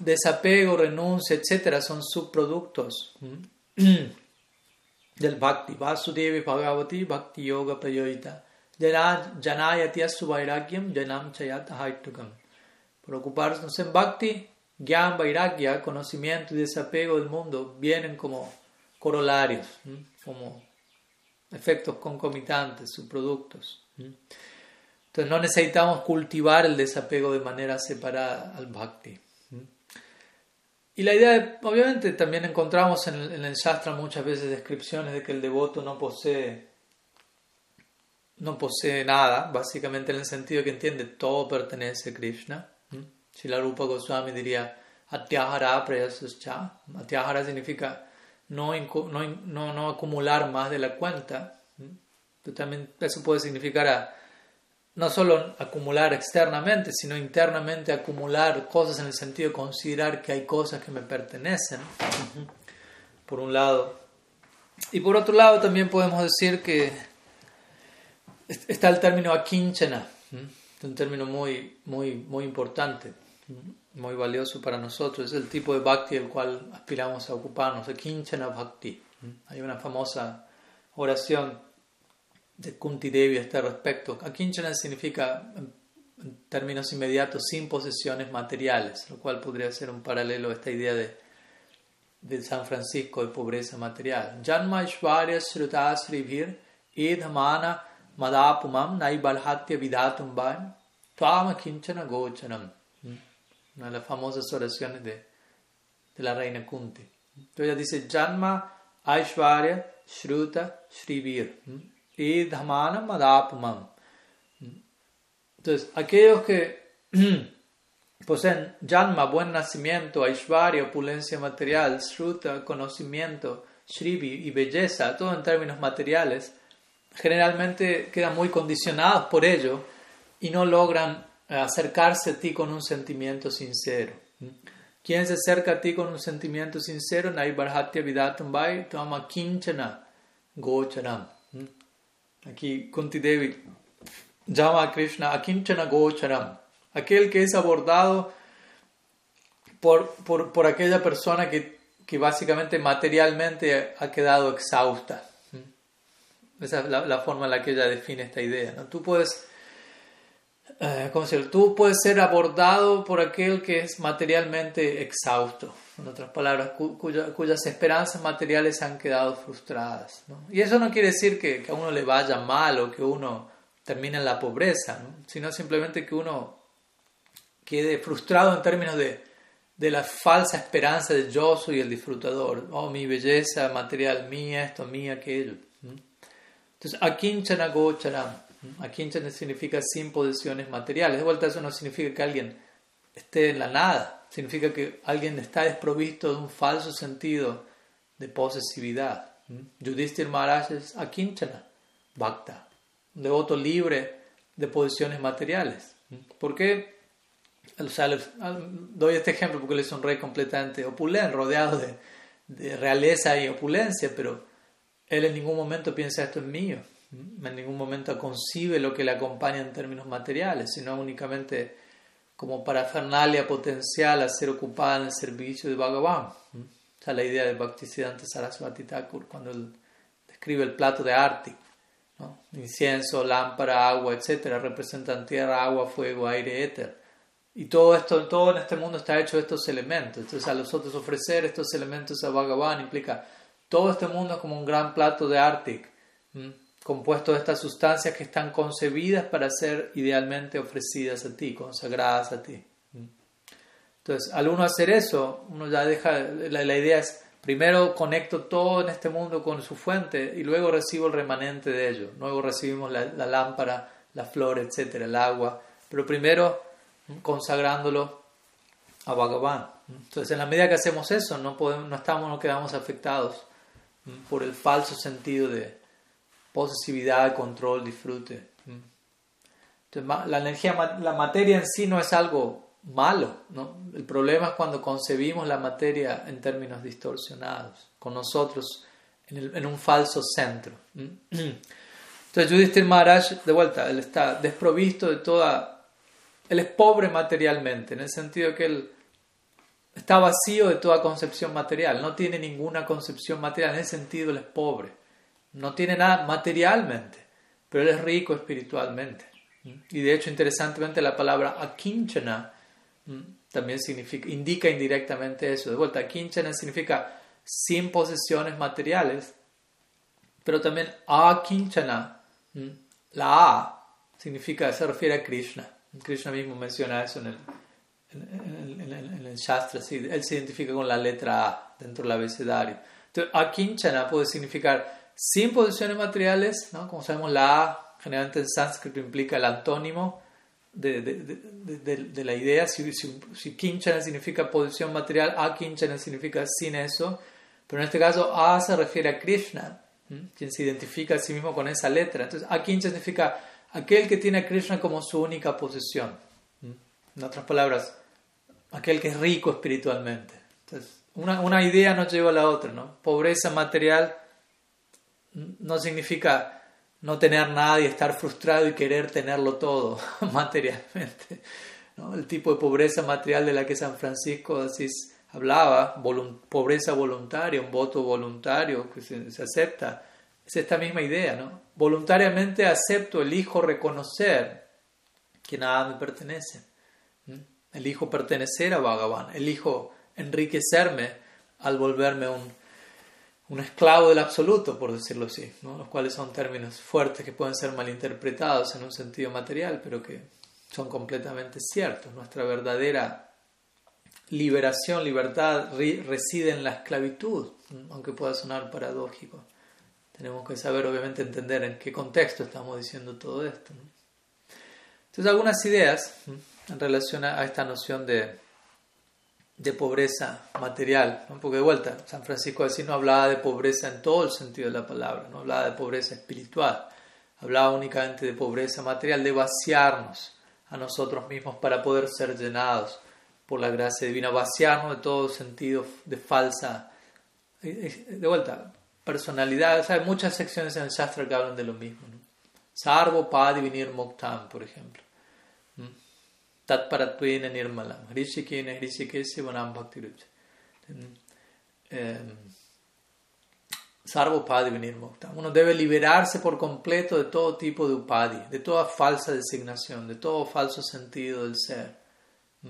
A: desapego, renuncia, etcétera, son subproductos ¿Mm? del bhakti. Vasudevi Bhagavati Bhakti Yoga Prayoyita. Janayati Suvairagyam Janam Chayat Haitukam. Preocuparnos en bhakti Gyan, Vairagya, conocimiento y desapego del mundo vienen como corolarios, como efectos concomitantes, subproductos. Entonces no necesitamos cultivar el desapego de manera separada al bhakti. Y la idea, obviamente, también encontramos en el, en el Shastra muchas veces descripciones de que el devoto no posee, no posee nada, básicamente en el sentido que entiende todo pertenece a Krishna. Si la Rupa Goswami diría Atyahara Prayasascha. Atyahara significa no, no, no, acumular más de la cuenta. También eso puede significar a, no solo acumular externamente, sino internamente acumular cosas en el sentido de considerar que hay cosas que me pertenecen, por un lado. Y por otro lado también podemos decir que está el término akinchana, un término muy, muy, muy importante, muy valioso para nosotros. Es el tipo de bhakti el cual aspiramos a ocuparnos, akinchana bhakti. Hay una famosa oración de Kunti Devi a este respecto. Akinchana significa, en términos inmediatos, sin posesiones materiales, lo cual podría ser un paralelo a esta idea de, de San Francisco de pobreza material. Janma Ishvarya Srutasrivir Edhamana Madapumam Naibalhatya Vidatum Tuama Kinchana Gochanam. Una de las famosas oraciones de, de la reina Kunti. Entonces ella dice Janma Aishvarya Shruta Shrivir y dhamana madapumam. Entonces, aquellos que poseen janma, buen nacimiento, aishvarya, opulencia material, sruta, conocimiento, shrivi y belleza, todo en términos materiales, generalmente quedan muy condicionados por ello y no logran acercarse a ti con un sentimiento sincero. Quien se acerca a ti con un sentimiento sincero, Naibarhatya Vidatambai, Tama Kinchana Gocharam. Aquí Kunti Devi llama a Krishna Gocharam, aquel que es abordado por, por, por aquella persona que, que, básicamente materialmente ha quedado exhausta. Esa es la, la, forma en la que ella define esta idea. ¿no? Tú puedes... Eh, ¿cómo? Tú puedes ser abordado por aquel que es materialmente exhausto en otras palabras, cuyas esperanzas materiales han quedado frustradas. Y eso no quiere decir que, a uno le vaya mal o que uno termine en la pobreza, sino simplemente que uno quede frustrado en términos de, de, la falsa esperanza de yo soy el disfrutador, oh, mi belleza material, mía esto, mía aquello. Entonces, akinchana gocharam. Akinchana significa sin posesiones materiales. De vuelta, eso no significa que alguien esté en la nada significa que alguien está desprovisto de un falso sentido de posesividad. Yudhishthir Maharaj es akinchana, bhakta, un devoto libre de posesiones materiales. ¿Por qué? doy este ejemplo porque él es un rey completamente opulente, rodeado de, de, realeza y opulencia, pero él en ningún momento piensa esto es mío, en ningún momento concibe lo que le acompaña en términos materiales, sino únicamente como parafernalia potencial a ser ocupada en el servicio de Bhagavan. Esa es la idea de Bhaktisiddhanta Saraswati Thakur cuando él describe el plato de Arti. ¿no? Incienso, lámpara, agua, etc. representan tierra, agua, fuego, aire, éter. Y todo esto, todo en este mundo está hecho de estos elementos. Entonces a los otros ofrecer estos elementos a Bhagavan implica todo este mundo como un gran plato de Arctic compuesto de estas sustancias que están concebidas para ser idealmente ofrecidas a ti, consagradas a ti. Entonces, al uno hacer eso, uno ya deja, la, idea es, primero conecto todo en este mundo con su fuente y luego recibo el remanente de ello. Luego recibimos la, lámpara, la flor, etcétera, el agua, pero primero consagrándolo a Bhagavan. Entonces, en la medida que hacemos eso, no, podemos, no, estamos, no quedamos afectados por el falso sentido de, posesividad, control, disfrute. Mm. Entonces, la energía, la materia en sí no es algo malo, ¿no? El problema es cuando concebimos la materia en términos distorsionados, con nosotros en, un falso centro. Mm. Entonces, Yudhishthir Maharaj, de vuelta, él está desprovisto de toda. Él es pobre materialmente, en el sentido que él está vacío de toda concepción material, no tiene ninguna concepción material, en ese sentido él es pobre no tiene nada materialmente, pero él es rico espiritualmente. Y de hecho, interesantemente, la palabra akinchana también significa, indica indirectamente eso. De vuelta, akinchana significa sin posesiones materiales, pero también akinchana. La A significa, se refiere a Krishna. Krishna mismo menciona eso en el, en, el Shastra. él se identifica con la letra A dentro del abecedario. Entonces, akinchana puede significar sin posiciones materiales, ¿no? como sabemos la A generalmente en sánscrito implica el antónimo de, la idea. Si, si, kinchana significa posición material, akinchana significa sin eso. Pero en este caso, A se refiere a Krishna, quien se identifica a sí mismo con esa letra. Entonces, akinchana significa aquel que tiene a Krishna como su única posesión. En otras palabras, aquel que es rico espiritualmente. Entonces, una, una idea no lleva a la otra, ¿no? Pobreza material no significa no tener nada y estar frustrado y querer tenerlo todo materialmente. El tipo de pobreza material de la que San Francisco Asís hablaba, pobreza voluntaria, un voto voluntario que se, acepta, es esta misma idea. ¿no? Voluntariamente acepto, elijo reconocer que nada me pertenece. Elijo pertenecer a Bhagavan, elijo enriquecerme al volverme un un esclavo del absoluto, por decirlo así, ¿no? los cuales son términos fuertes que pueden ser malinterpretados en un sentido material, pero que son completamente ciertos. Nuestra verdadera liberación, libertad reside en la esclavitud, aunque pueda sonar paradójico. Tenemos que saber, obviamente, entender en qué contexto estamos diciendo todo esto. Entonces, algunas ideas en relación a esta noción de de pobreza material, porque de vuelta, San Francisco de Asís no hablaba de pobreza en todo el sentido de la palabra, no hablaba de pobreza espiritual, hablaba únicamente de pobreza material, de vaciarnos a nosotros mismos para poder ser llenados por la gracia divina, vaciarnos de todo sentido de falsa, eh, eh, de vuelta, personalidad, hay muchas secciones en el Shastra que hablan de lo mismo, ¿no? Sarvo Padivinir Moktam, por ejemplo tatparattvena nirmalam hrishikena hrishikesya vanam bhakti sarva upadi vinirmukta. Uno debe liberarse por completo de todo tipo de upadi, de toda falsa designación, de todo falso sentido del ser.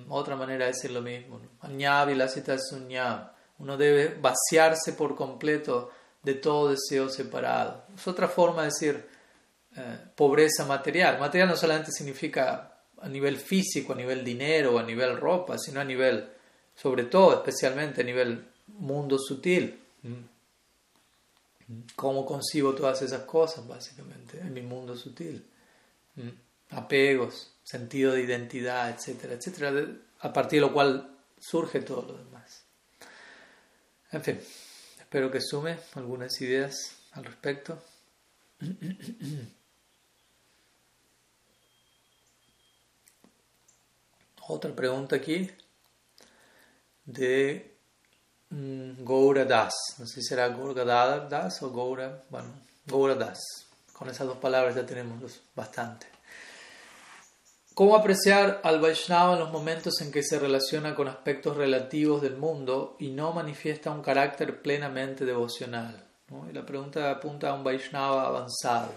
A: Otra manera de decir lo mismo. Uno debe vaciarse por completo de todo deseo separado. Es otra forma de decir eh, pobreza material. Material no solamente significa a nivel físico, a nivel dinero, a nivel ropa, sino a nivel, sobre todo, especialmente a nivel mundo sutil. ¿Cómo concibo todas esas cosas, básicamente, en mi mundo sutil? Apegos, sentido de identidad, etcétera, etcétera, a partir de lo cual surge todo lo demás. En fin, espero que sume algunas ideas al respecto. Otra pregunta aquí de mm, Goura Das. No sé si será Goura Das o Goura. Bueno, Goura Das. Con esas dos palabras ya tenemos bastante. ¿Cómo apreciar al Vaishnava en los momentos en que se relaciona con aspectos relativos del mundo y no manifiesta un carácter plenamente devocional? Y la pregunta apunta a un Vaishnava avanzado.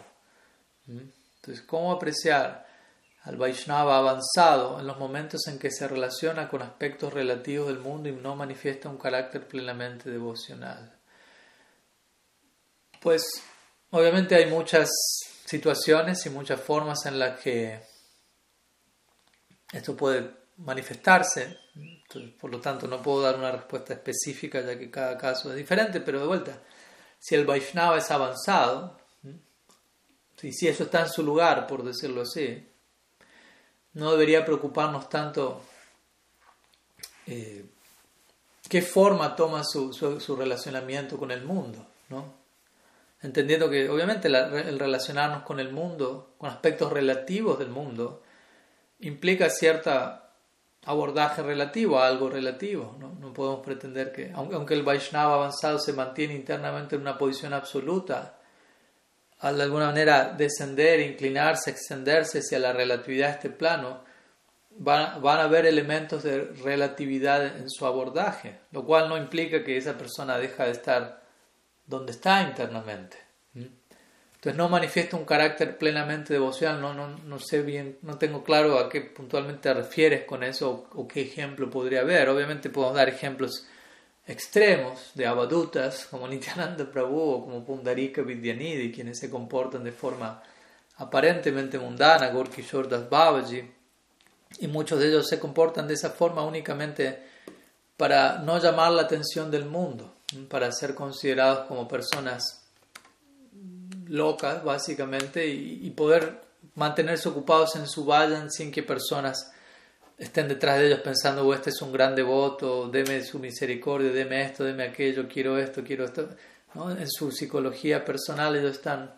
A: ¿Mm? Entonces, ¿cómo apreciar al Vaishnava avanzado en los momentos en que se relaciona con aspectos relativos del mundo y no manifiesta un carácter plenamente devocional. Pues obviamente hay muchas situaciones y muchas formas en las que esto puede manifestarse, por lo tanto no puedo dar una respuesta específica ya que cada caso es diferente, pero de vuelta, si el Vaishnava es avanzado, y si eso está en su lugar, por decirlo así, no debería preocuparnos tanto eh, qué forma toma su, su, relacionamiento con el mundo, ¿no? Entendiendo que obviamente el relacionarnos con el mundo, con aspectos relativos del mundo, implica cierto abordaje relativo a algo relativo. ¿no? no podemos pretender que, aunque el Vaishnava avanzado se mantiene internamente en una posición absoluta, de alguna manera descender, inclinarse, extenderse hacia la relatividad de este plano, van, van a haber elementos de relatividad en su abordaje, lo cual no implica que esa persona deja de estar donde está internamente. Entonces no manifiesta un carácter plenamente devocional, no, no, no sé bien, no tengo claro a qué puntualmente te refieres con eso o, qué ejemplo podría haber. Obviamente podemos dar ejemplos extremos de abadutas como Nityananda Prabhu o como Pundarika Vidyanidhi, quienes se comportan de forma aparentemente mundana, Gorky Das Babaji, y muchos de ellos se comportan de esa forma únicamente para no llamar la atención del mundo, para ser considerados como personas locas, básicamente, y, poder mantenerse ocupados en su vayan sin que personas estén detrás de ellos pensando, oh, este es un gran devoto, deme su misericordia, deme esto, deme aquello, quiero esto, quiero esto. En su psicología personal ellos están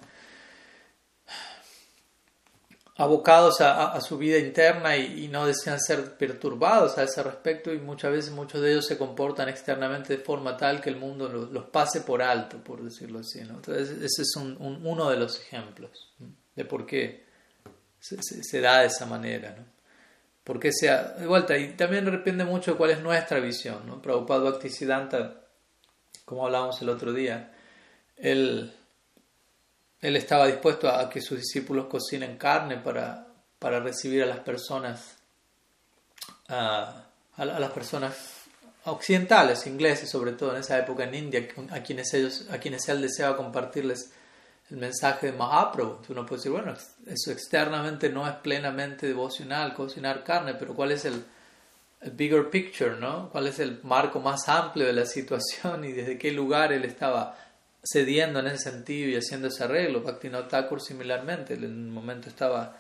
A: abocados a, su vida interna y, no desean ser perturbados a ese respecto y muchas veces muchos de ellos se comportan externamente de forma tal que el mundo los, pase por alto, por decirlo así. Entonces ese es uno de los ejemplos de por qué se, da de esa manera. ¿no? Porque sea, de vuelta, y también depende mucho de cuál es nuestra visión. ¿no? Prabhupada Bhaktisiddhanta, como hablábamos el otro día, él él estaba dispuesto a que sus discípulos cocinen carne para, para recibir a las personas, a, las personas occidentales, ingleses sobre todo en esa época en India, a quienes, ellos, a quienes él deseaba compartirles el mensaje de Mahaprabhu. Uno puede decir, bueno, eso externamente no es plenamente devocional, cocinar carne, pero ¿cuál es el, el bigger picture, ¿no? ¿Cuál es el marco más amplio de la situación y desde qué lugar él estaba cediendo en ese sentido y haciendo ese arreglo. Bhaktivinoda Thakur similarmente, en un momento estaba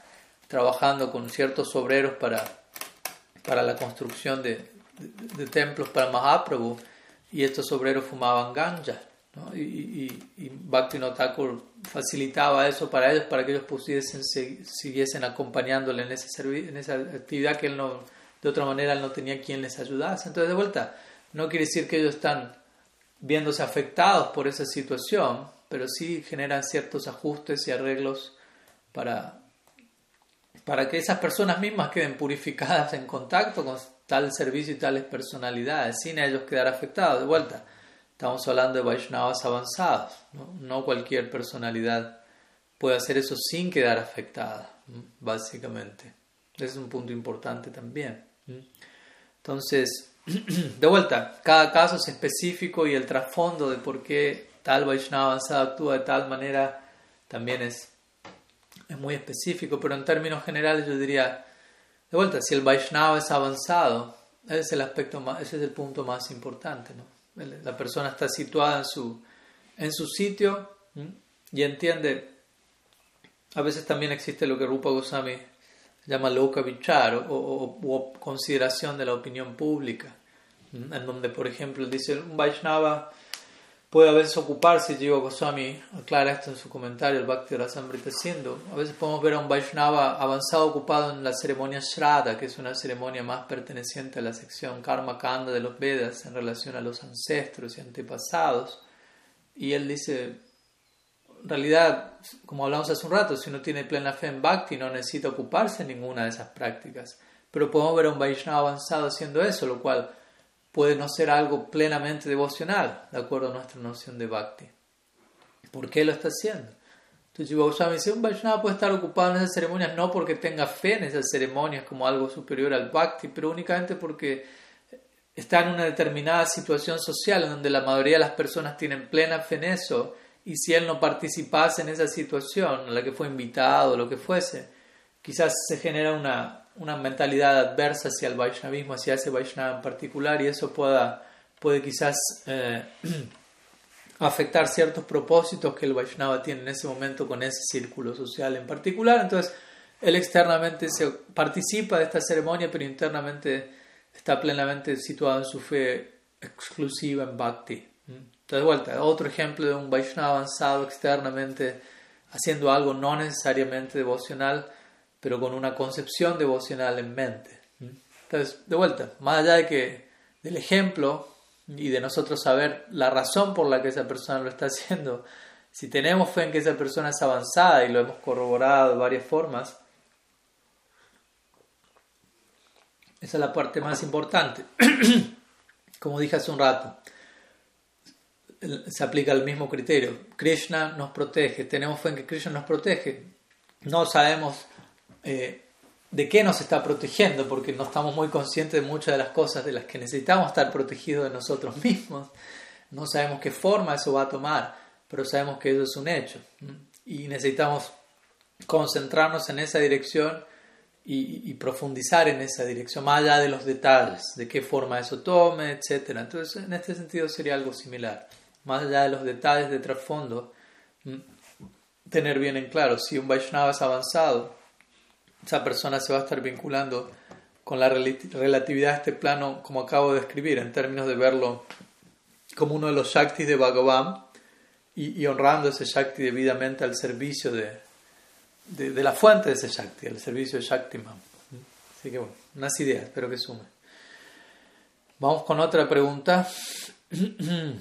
A: trabajando con ciertos obreros para, para la construcción de, de, templos para Mahaprabhu y estos obreros fumaban ganja. ¿No? Y, y, y Bhaktivinoda Thakur facilitaba eso para ellos, para que ellos pudiesen, siguiesen acompañándole en, ese en esa actividad que él no, de otra manera él no tenía quien les ayudase. Entonces, de vuelta, no quiere decir que ellos están viéndose afectados por esa situación, pero sí generan ciertos ajustes y arreglos para, para que esas personas mismas queden purificadas en contacto con tal servicio y tales personalidades, sin ellos quedar afectados. De vuelta, estamos hablando de Vaishnavas avanzados, no, cualquier personalidad puede hacer eso sin quedar afectada, básicamente. Ese es un punto importante también. Entonces, de vuelta, cada caso es específico y el trasfondo de por qué tal Vaishnava avanzado actúa de tal manera también es, es muy específico, pero en términos generales yo diría, de vuelta, si el Vaishnava es avanzado, ese es el aspecto más, ese es el punto más importante, ¿no? La persona está situada en su, en su sitio y entiende, a veces también existe lo que Rupa Goswami llama loka vichar o, o, consideración de la opinión pública en donde, por ejemplo, dice un Vaishnava puede a veces ocuparse, Jiva Goswami aclara esto en su comentario, el Bhakti Rasamrita siendo A veces podemos ver a un Vaishnava avanzado ocupado en la ceremonia Shraddha, que es una ceremonia más perteneciente a la sección Karma Kanda de los Vedas en relación a los ancestros y antepasados. Y él dice, en realidad, como hablamos hace un rato, si uno tiene plena fe en Bhakti, no necesita ocuparse en ninguna de esas prácticas. Pero podemos ver a un Vaishnava avanzado haciendo eso, lo cual puede no ser algo plenamente devocional, de acuerdo a nuestra noción de bhakti. ¿Por qué lo está haciendo? Entonces Goswami dice, un Vaishnava puede estar ocupado en esas ceremonias no porque tenga fe en esas ceremonias como algo superior al bhakti, pero únicamente porque está en una determinada situación social en donde la mayoría de las personas tienen plena fe en eso y si él no participase en esa situación, en la que fue invitado lo que fuese, quizás se genera una, una mentalidad adversa hacia el Vaishnavismo, hacia ese Vaishnava en particular, y eso pueda, puede quizás eh, afectar ciertos propósitos que el Vaishnava tiene en ese momento con ese círculo social en particular. Entonces, él externamente se participa de esta ceremonia, pero internamente está plenamente situado en su fe exclusiva en Bhakti. Entonces, vuelta, otro ejemplo de un Vaishnava avanzado externamente haciendo algo no necesariamente devocional, pero con una concepción devocional en mente. Entonces, de vuelta, más allá de que del ejemplo y de nosotros saber la razón por la que esa persona lo está haciendo, si tenemos fe en que esa persona es avanzada y lo hemos corroborado de varias formas, esa es la parte más importante. Como dije hace un rato, se aplica el mismo criterio. Krishna nos protege, tenemos fe en que Krishna nos protege. No sabemos eh, de qué nos está protegiendo, porque no estamos muy conscientes de muchas de las cosas de las que necesitamos estar protegidos de nosotros mismos. No sabemos qué forma eso va a tomar, pero sabemos que eso es un hecho. Y necesitamos concentrarnos en esa dirección y, profundizar en esa dirección, más allá de los detalles, de qué forma eso tome, etc. Entonces, en este sentido sería algo similar. Más allá de los detalles de trasfondo, tener bien en claro, si un Vaishnava es avanzado, esa persona se va a estar vinculando con la relatividad de este plano, como acabo de describir, en términos de verlo como uno de los Shaktis de Bhagavan y, honrando ese Shakti debidamente al servicio de, de, la fuente de ese Shakti, el servicio de Shaktiman. Así que bueno, unas ideas, espero que sume. Vamos con otra pregunta. Tiene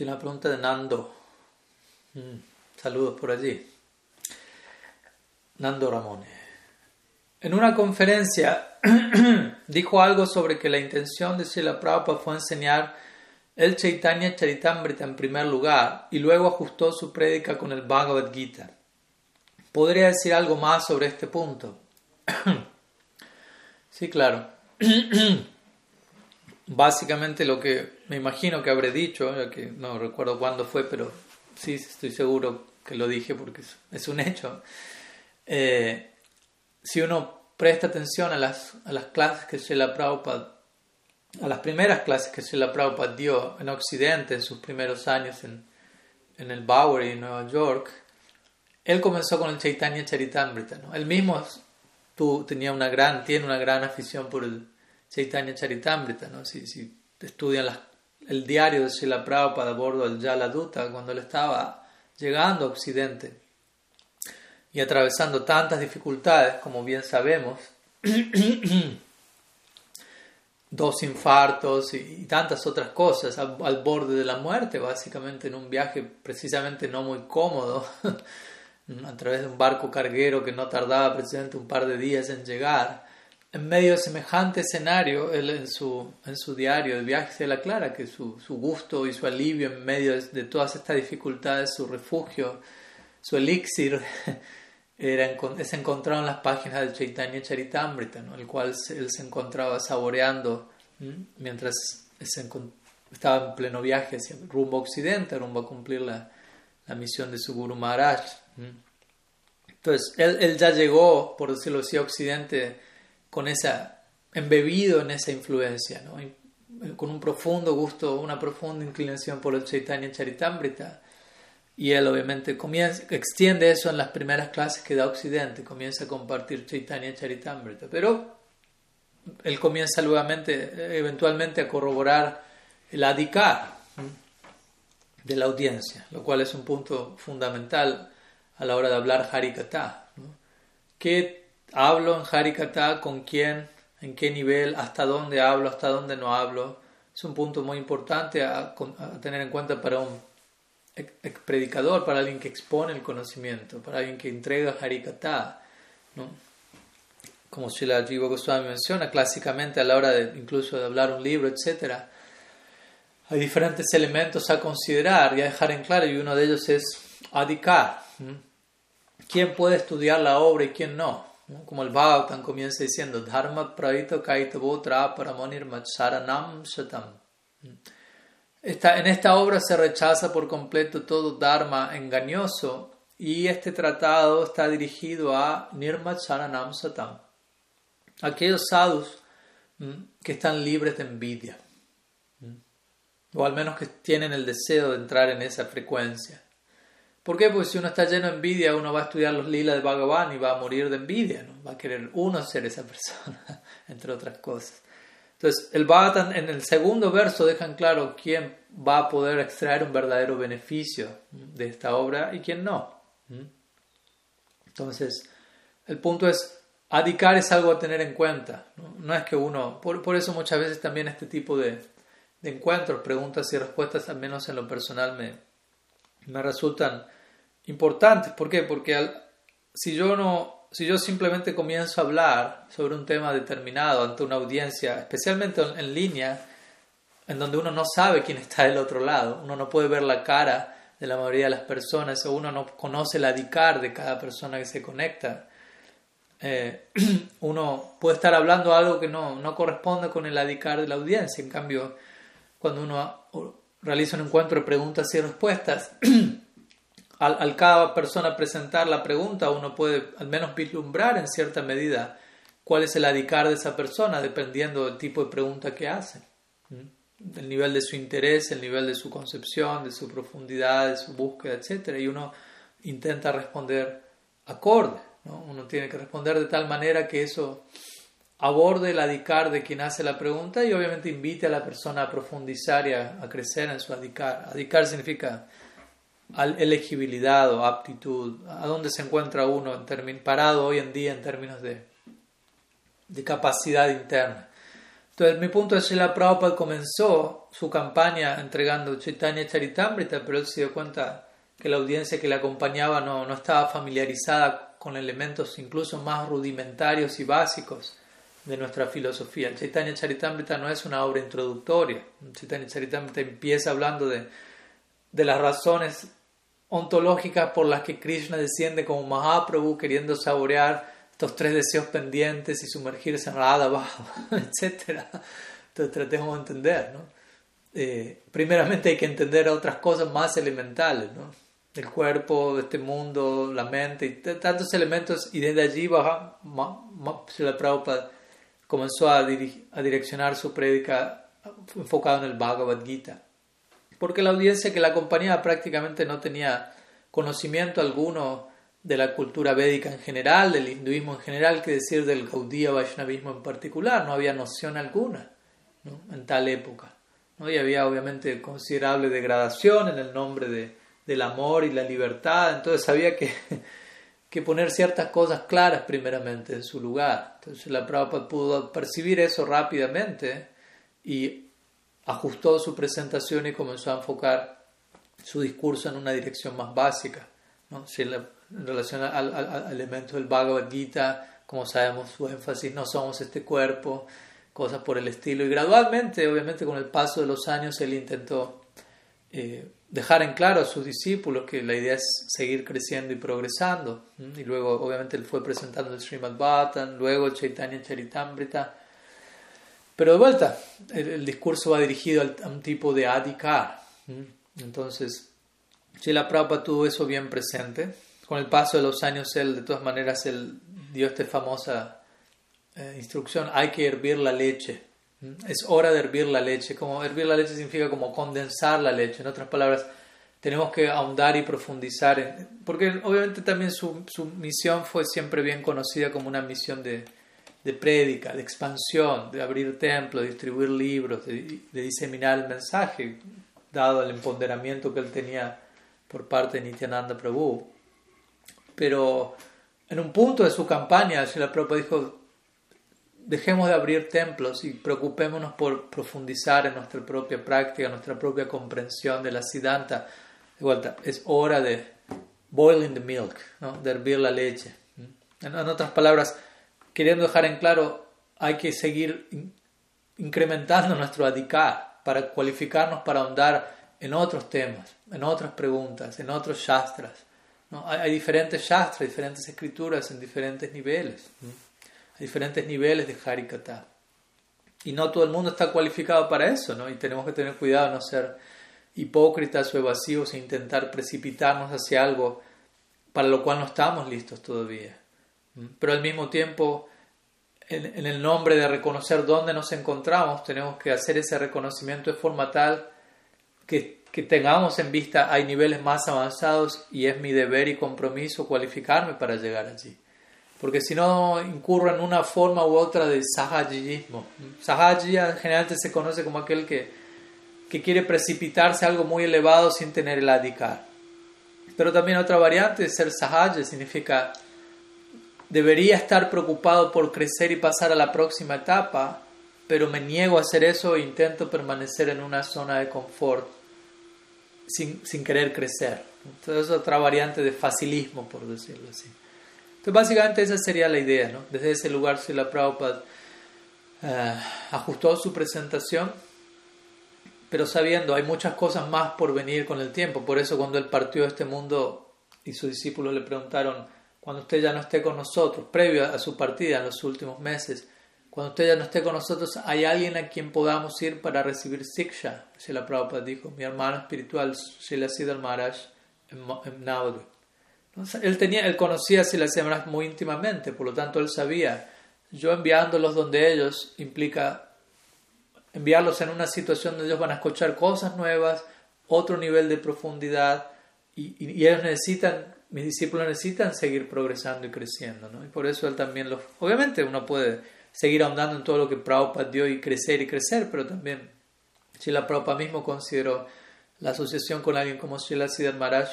A: una pregunta de Nando. Mm, saludos por allí. Nando Ramón. En una conferencia dijo algo sobre que la intención de Srila Prabhupada fue enseñar el Chaitanya Charitamrita en primer lugar y luego ajustó su prédica con el Bhagavad Gita. ¿Podría decir algo más sobre este punto? sí, claro. Básicamente lo que me imagino que habré dicho, que no recuerdo cuándo fue, pero sí estoy seguro que lo dije porque es un hecho. Eh, si uno presta atención a las, a las clases que Srila Prabhupada, a las primeras clases que Srila Prabhupada dio en Occidente en sus primeros años en, en el Bowery, en Nueva York, él comenzó con el Chaitanya Charitamrita. ¿no? Él mismo tú, tenía una gran, tiene una gran afición por el Chaitanya Charitamrita. ¿no? Si, si estudian el diario de Srila Prabhupada a bordo del Yala cuando él estaba llegando a Occidente y atravesando tantas dificultades, como bien sabemos, dos infartos y, tantas otras cosas al, al, borde de la muerte, básicamente en un viaje precisamente no muy cómodo. a través de un barco carguero que no tardaba precisamente un par de días en llegar. En medio de semejante escenario, él en su, en su diario de viaje se le aclara que su, su gusto y su alivio en medio de, todas estas dificultades, su refugio, su elixir, era, es encontrado en las páginas del Chaitanya Charitamrita, ¿no? el cual él se encontraba saboreando mientras estaba en pleno viaje hacia rumbo a Occidente, rumbo a cumplir la, la misión de su Guru Maharaj. Entonces, él, él, ya llegó, por decirlo así, a Occidente con esa, embebido en esa influencia, ¿no? con un profundo gusto, una profunda inclinación por el Chaitanya Charitamrita. Y él obviamente comienza, extiende eso en las primeras clases que da Occidente, comienza a compartir Chaitanya Charitamrita. Pero él comienza nuevamente, eventualmente a corroborar el adhikar de la audiencia, lo cual es un punto fundamental a la hora de hablar Harikata. ¿Qué hablo en Harikata? ¿Con quién? ¿En qué nivel? ¿Hasta dónde hablo? ¿Hasta dónde no hablo? Es un punto muy importante a, tener en cuenta para un predicador, para alguien que expone el conocimiento, para alguien que entrega Harikata. ¿no? Como Srila Jiva Goswami menciona, clásicamente a la hora de incluso de hablar un libro, etcétera, hay diferentes elementos a considerar y a dejar en claro, y uno de ellos es adikar. ¿Quién puede estudiar la obra y quién no? Como el Bhagavatam comienza diciendo, Dharma praito kaitavotra paramonir macharanam shatam. En esta obra se rechaza por completo todo Dharma engañoso y este tratado está dirigido a Nirmacharanam Satam, aquellos sadhus que están libres de envidia o al menos que tienen el deseo de entrar en esa frecuencia. ¿Por qué? Porque si uno está lleno de envidia, uno va a estudiar los lilas de Bhagavan y va a morir de envidia, ¿no? va a querer uno ser esa persona, entre otras cosas. Entonces, el Bhagavatam en el segundo verso dejan claro quién va a poder extraer un verdadero beneficio de esta obra y quién no. Entonces, el punto es, adicar es algo a tener en cuenta. No, es que uno, por eso muchas veces también este tipo de, de encuentros, preguntas y respuestas, al menos en lo personal, me, me resultan importantes. ¿Por qué? Porque si, yo no, si yo simplemente comienzo a hablar sobre un tema determinado ante una audiencia, especialmente en, línea, en donde uno no sabe quién está del otro lado, uno no puede ver la cara de la mayoría de las personas o uno no conoce la dicar de cada persona que se conecta. eh, uno puede estar hablando algo que no, no corresponde con el adicar de la audiencia. En cambio, cuando uno realiza un encuentro de preguntas y respuestas, al, cada persona presentar la pregunta, uno puede al menos vislumbrar en cierta medida cuál es el adicar de esa persona, dependiendo del tipo de pregunta que hace. El nivel de su interés, el nivel de su concepción, de su profundidad, de su búsqueda, etc. Y uno intenta responder acorde. Uno tiene que responder de tal manera que eso aborde el adicar de quien hace la pregunta y obviamente invite a la persona a profundizar y a, crecer en su adicar. Adicar significa elegibilidad o aptitud, a dónde se encuentra uno en parado hoy en día en términos de, de capacidad interna. Entonces, mi punto es que la Prabhupada comenzó su campaña entregando Chaitanya Charitamrita, pero él se dio cuenta que la audiencia que le acompañaba no, no estaba familiarizada con elementos incluso más rudimentarios y básicos de nuestra filosofía. Chaitanya Charitamrita no es una obra introductoria. Chaitanya Charitamrita empieza hablando de, de las razones ontológicas por las que Krishna desciende como Mahaprabhu queriendo saborear estos tres deseos pendientes y sumergirse en Radha abajo, etc. Entonces tratemos de entender, ¿no? Eh, primeramente hay que entender otras cosas más elementales, ¿no? El cuerpo, este mundo, la mente, y tantos elementos, y desde allí baja, la Prabhupada comenzó a, a direccionar su prédica enfocada en el Bhagavad Gita. Porque la audiencia que la acompañaba prácticamente no tenía conocimiento alguno de la cultura védica en general, del hinduismo en general, que decir del Gaudiya Vaishnavismo en particular, no había noción alguna en tal época. ¿no? Y había obviamente considerable degradación en el nombre de, del amor y la libertad, entonces había que, que poner ciertas cosas claras primeramente en su lugar. Entonces la Prabhupada pudo percibir eso rápidamente y ajustó su presentación y comenzó a enfocar su discurso en una dirección más básica. ¿no? En relación al, al, elemento del Bhagavad Gita, como sabemos, su énfasis, no somos este cuerpo, cosas por el estilo. Y gradualmente, obviamente con el paso de los años, él intentó eh, dejar en claro a sus discípulos que la idea es seguir creciendo y progresando. Y luego, obviamente, él fue presentando el Srimad Bhattan, luego el Chaitanya Charitamrita. Pero de vuelta, el, discurso va dirigido a un tipo de adhikar. Entonces, si la Prabhupada tuvo eso bien presente, con el paso de los años, él, de todas maneras, él dio esta famosa eh, instrucción, hay que hervir la leche. Es hora de hervir la leche. Como hervir la leche significa como condensar la leche. En otras palabras, tenemos que ahondar y profundizar. porque obviamente también su, su, misión fue siempre bien conocida como una misión de, de prédica, de expansión, de abrir templos, de distribuir libros, de, diseminar el mensaje, dado el empoderamiento que él tenía por parte de Nityananda Prabhu. Pero en un punto de su campaña, la Prabhupada dijo, dejemos de abrir templos y preocupémonos por profundizar en nuestra propia práctica, nuestra propia comprensión de la Siddhanta. De vuelta, es hora de boiling the milk, ¿no? de hervir la leche. En, otras palabras, queriendo dejar en claro, hay que seguir incrementando nuestro adhikar para cualificarnos para ahondar en otros temas, en otras preguntas, en otros shastras. Hay, diferentes shastras, diferentes escrituras en diferentes niveles. Hay diferentes niveles de Harikata. Y no todo el mundo está cualificado para eso, ¿no? Y tenemos que tener cuidado de no ser hipócritas o evasivos e intentar precipitarnos hacia algo para lo cual no estamos listos todavía. Pero al mismo tiempo, en, el nombre de reconocer dónde nos encontramos, tenemos que hacer ese reconocimiento de forma tal que que tengamos en vista hay niveles más avanzados y es mi deber y compromiso cualificarme para llegar allí. Porque si no incurro en una forma u otra de sahajiyismo. Sahaji generalmente se conoce como aquel que, que quiere precipitarse a algo muy elevado sin tener el adhikar. Pero también otra variante de ser sahaja significa debería estar preocupado por crecer y pasar a la próxima etapa, pero me niego a hacer eso e intento permanecer en una zona de confort sin, sin querer crecer. Entonces es otra variante de facilismo, por decirlo así. Entonces básicamente esa sería la idea. ¿no? Desde ese lugar la Prabhupada uh, ajustó su presentación, pero sabiendo hay muchas cosas más por venir con el tiempo. Por eso cuando él partió de este mundo y sus discípulos le preguntaron, cuando usted ya no esté con nosotros, previo a su partida en los últimos meses, cuando usted ya no esté con nosotros, hay alguien a quien podamos ir para recibir Siksha. la Prabhupada dijo, mi hermano espiritual, Srila Siddhar Maharaj, en Navadvip. Él, tenía, él conocía a Srila Maharaj muy íntimamente, por lo tanto él sabía, yo enviándolos donde ellos implica enviarlos en una situación donde ellos van a escuchar cosas nuevas, otro nivel de profundidad, y, y, ellos necesitan, mis discípulos necesitan seguir progresando y creciendo, ¿no? Y por eso él también los... Obviamente uno puede seguir ahondando en todo lo que Prabhupada dio y crecer y crecer, pero también la Prabhupada mismo consideró la asociación con alguien como Srila Siddhar Maharaj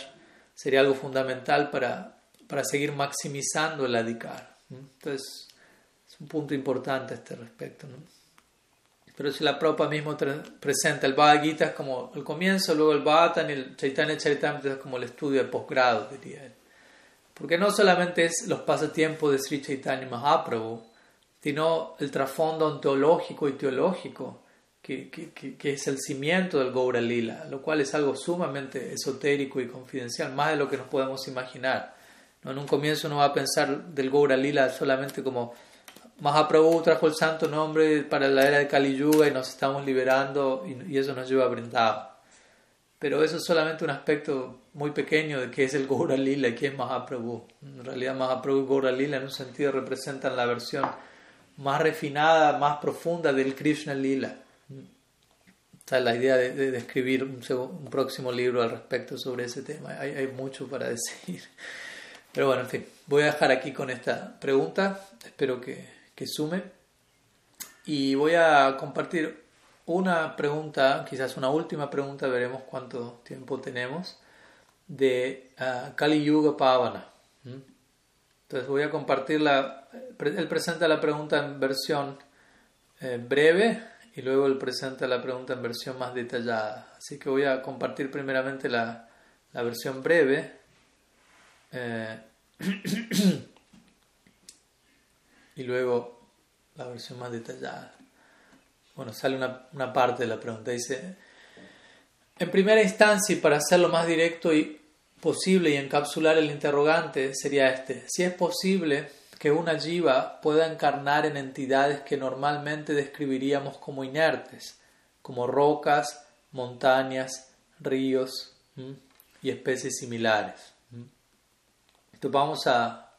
A: sería algo fundamental para, para seguir maximizando el adhikar. Entonces, es un punto importante a este respecto. ¿no? Pero si la Prabhupada mismo presenta el Bhagavad Gita como el comienzo, luego el Bhatan y el Chaitanya Charitamrita como el estudio de posgrado, diría él. Porque no solamente es los pasatiempos de Sri Chaitanya Mahaprabhu, sino el trasfondo ontológico y teológico, que, que, que, es el cimiento del Gaura Lila, lo cual es algo sumamente esotérico y confidencial, más de lo que nos podemos imaginar. ¿No? En un comienzo uno va a pensar del Gaura Lila solamente como Mahaprabhu trajo el santo nombre para la era de Kali Yuga y nos estamos liberando y, eso nos lleva a brindar. Pero eso es solamente un aspecto muy pequeño de qué es el Gaura Lila y qué es Mahaprabhu. En realidad Mahaprabhu y Gaura Lila en un sentido representan la versión más refinada, más profunda del Krishna Lila. Esta es la idea de, escribir un, un, próximo libro al respecto sobre ese tema. Hay, hay mucho para decir. Pero bueno, en fin, voy a dejar aquí con esta pregunta. Espero que sume. Y voy a compartir una pregunta, quizás una última pregunta, veremos cuánto tiempo tenemos, de uh, Kali Yuga Pavana. Entonces voy a compartirla. Él presenta la pregunta en versión eh, breve y luego él presenta la pregunta en versión más detallada. Así que voy a compartir primeramente la, la versión breve. Eh, y luego la versión más detallada. Bueno, sale una, una parte de la pregunta. Dice, en primera instancia, y para hacerlo más directo y posible y encapsular el interrogante, sería este. Si es posible que una jiva pueda encarnar en entidades que normalmente describiríamos como inertes, como rocas, montañas, ríos y especies similares. Entonces vamos a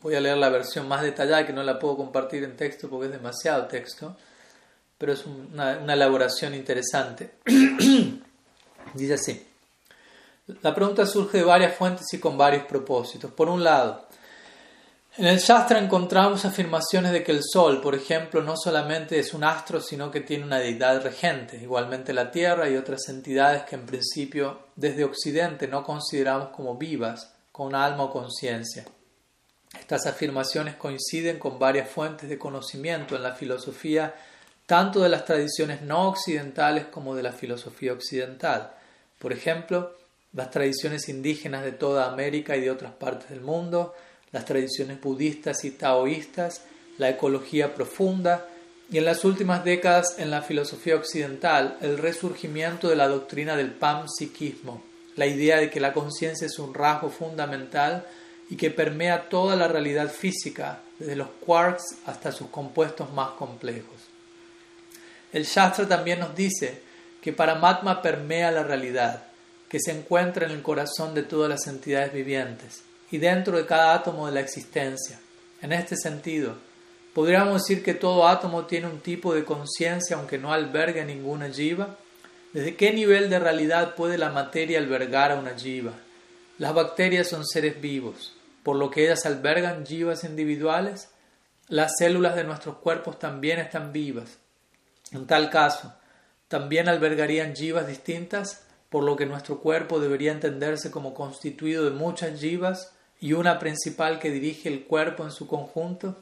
A: Voy a leer la versión más detallada que no la puedo compartir en texto porque es demasiado texto, pero es una, elaboración interesante. Dice así. La pregunta surge de varias fuentes y con varios propósitos. Por un lado, en el Shastra encontramos afirmaciones de que el Sol, por ejemplo, no solamente es un astro, sino que tiene una deidad regente, igualmente la Tierra y otras entidades que en principio desde Occidente no consideramos como vivas, con alma o conciencia. Estas afirmaciones coinciden con varias fuentes de conocimiento en la filosofía, tanto de las tradiciones no occidentales como de la filosofía occidental. Por ejemplo, las tradiciones indígenas de toda América y de otras partes del mundo, las tradiciones budistas y taoístas, la ecología profunda y en las últimas décadas en la filosofía occidental el resurgimiento de la doctrina del panpsiquismo, la idea de que la conciencia es un rasgo fundamental y que permea toda la realidad física, desde los quarks hasta sus compuestos más complejos. El Shastra también nos dice que Paramatma permea la realidad, que se encuentra en el corazón de todas las entidades vivientes y dentro de cada átomo de la existencia. En este sentido, podríamos decir que todo átomo tiene un tipo de conciencia aunque no albergue ninguna jiva. ¿Desde qué nivel de realidad puede la materia albergar a una jiva? Las bacterias son seres vivos por lo que ellas albergan jivas individuales, las células de nuestros cuerpos también están vivas. En tal caso, también albergarían jivas distintas, por lo que nuestro cuerpo debería entenderse como constituido de muchas jivas y una principal que dirige el cuerpo en su conjunto.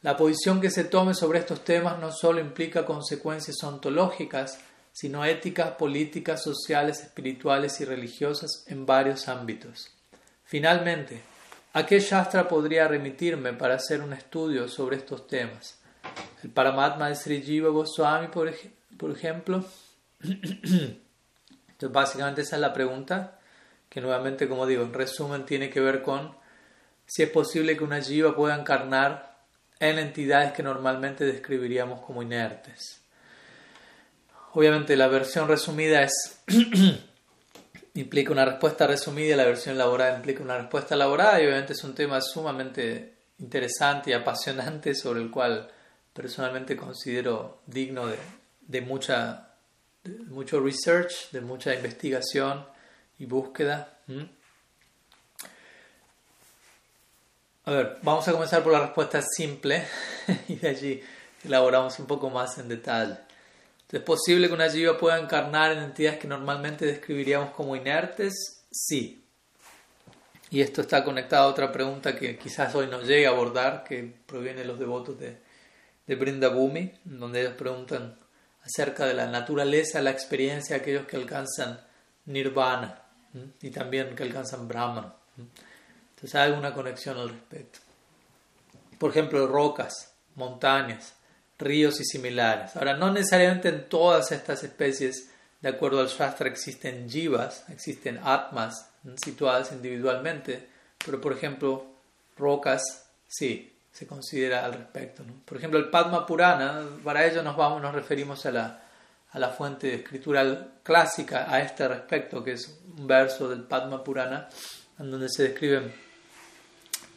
A: La posición que se tome sobre estos temas no solo implica consecuencias ontológicas, sino éticas, políticas, sociales, espirituales y religiosas en varios ámbitos. Finalmente, ¿A qué Shastra podría remitirme para hacer un estudio sobre estos temas? El Paramatma de Sri Jiva Goswami, por, por ejemplo. Entonces, básicamente esa es la pregunta, que nuevamente, como digo, en resumen, tiene que ver con si es posible que una jiva pueda encarnar en entidades que normalmente describiríamos como inertes. Obviamente la versión resumida es implica una respuesta resumida la versión elaborada implica una respuesta elaborada y obviamente es un tema sumamente interesante y apasionante sobre el cual personalmente considero digno de, mucha mucho research, de mucha investigación y búsqueda. A ver, vamos a comenzar por la respuesta simple y de allí elaboramos un poco más en detalle. ¿Es posible que una jiva pueda encarnar en entidades que normalmente describiríamos como inertes? Sí. Y esto está conectado a otra pregunta que quizás hoy nos llegue a abordar, que proviene de los devotos de, de Brindabhumi, donde ellos preguntan acerca de la naturaleza, la experiencia de aquellos que alcanzan nirvana y también que alcanzan brahman. Entonces hay alguna conexión al respecto. Por ejemplo, rocas, montañas, ríos y similares. Ahora, no necesariamente en todas estas especies, de acuerdo al Shastra, existen jivas, existen atmas situadas individualmente, pero por ejemplo, rocas, sí, se considera al respecto. Por ejemplo, el Padma Purana, para ello nos, vamos, nos referimos a la, a la fuente escritural clásica a este respecto, que es un verso del Padma Purana, en donde se describen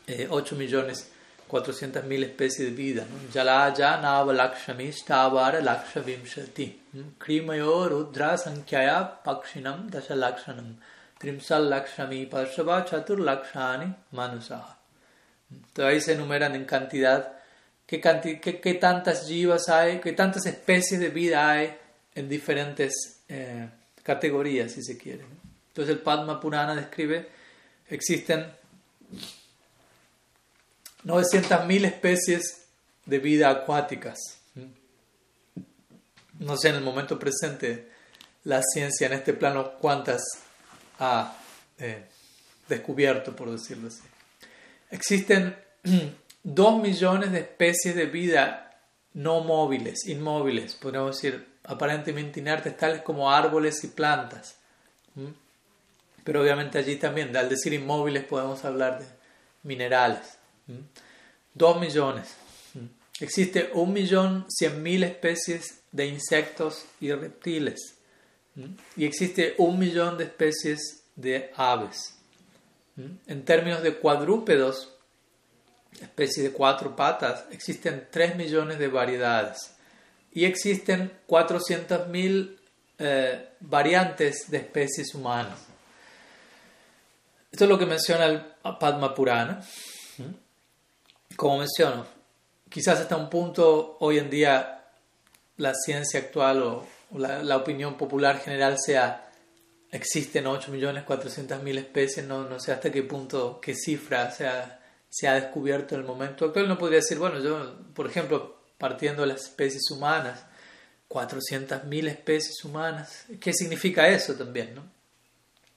A: eh, 8 millones 400.000 especies de vida. Jalaya Nava Lakshami Stavara Lakshavimshati. Krimayo Rudra Sankhya Pakshinam Dasha Lakshanam. Trimsal Lakshami Parshava Chatur Lakshani Manusaha. Entonces ahí se enumeran en cantidad qué, qué, tantas jivas hay, qué tantas especies de vida hay en diferentes eh, categorías, si se quiere. Entonces el Padma Purana describe, existen 900.000 especies de vida acuáticas. No sé en el momento presente la ciencia en este plano cuántas ha eh, descubierto, por decirlo así. Existen 2 millones de especies de vida no móviles, inmóviles, podríamos decir, aparentemente inertes, tales como árboles y plantas. Pero obviamente allí también, al decir inmóviles, podemos hablar de minerales. 2 millones. Existe un millón cien mil especies de insectos y reptiles. Y existe un millón de especies de aves. En términos de cuadrúpedos, especies de cuatro patas, existen 3 millones de variedades. Y existen 400.000 eh, variantes de especies humanas. Esto es lo que menciona el Padma Purana como menciono, quizás hasta un punto hoy en día la ciencia actual o, la, opinión popular general sea existen 8.400.000 especies, no, no sé hasta qué punto, qué cifra se ha, se ha descubierto en el momento actual. No podría decir, bueno, yo, por ejemplo, partiendo de las especies humanas, 400.000 especies humanas, ¿qué significa eso también? ¿no?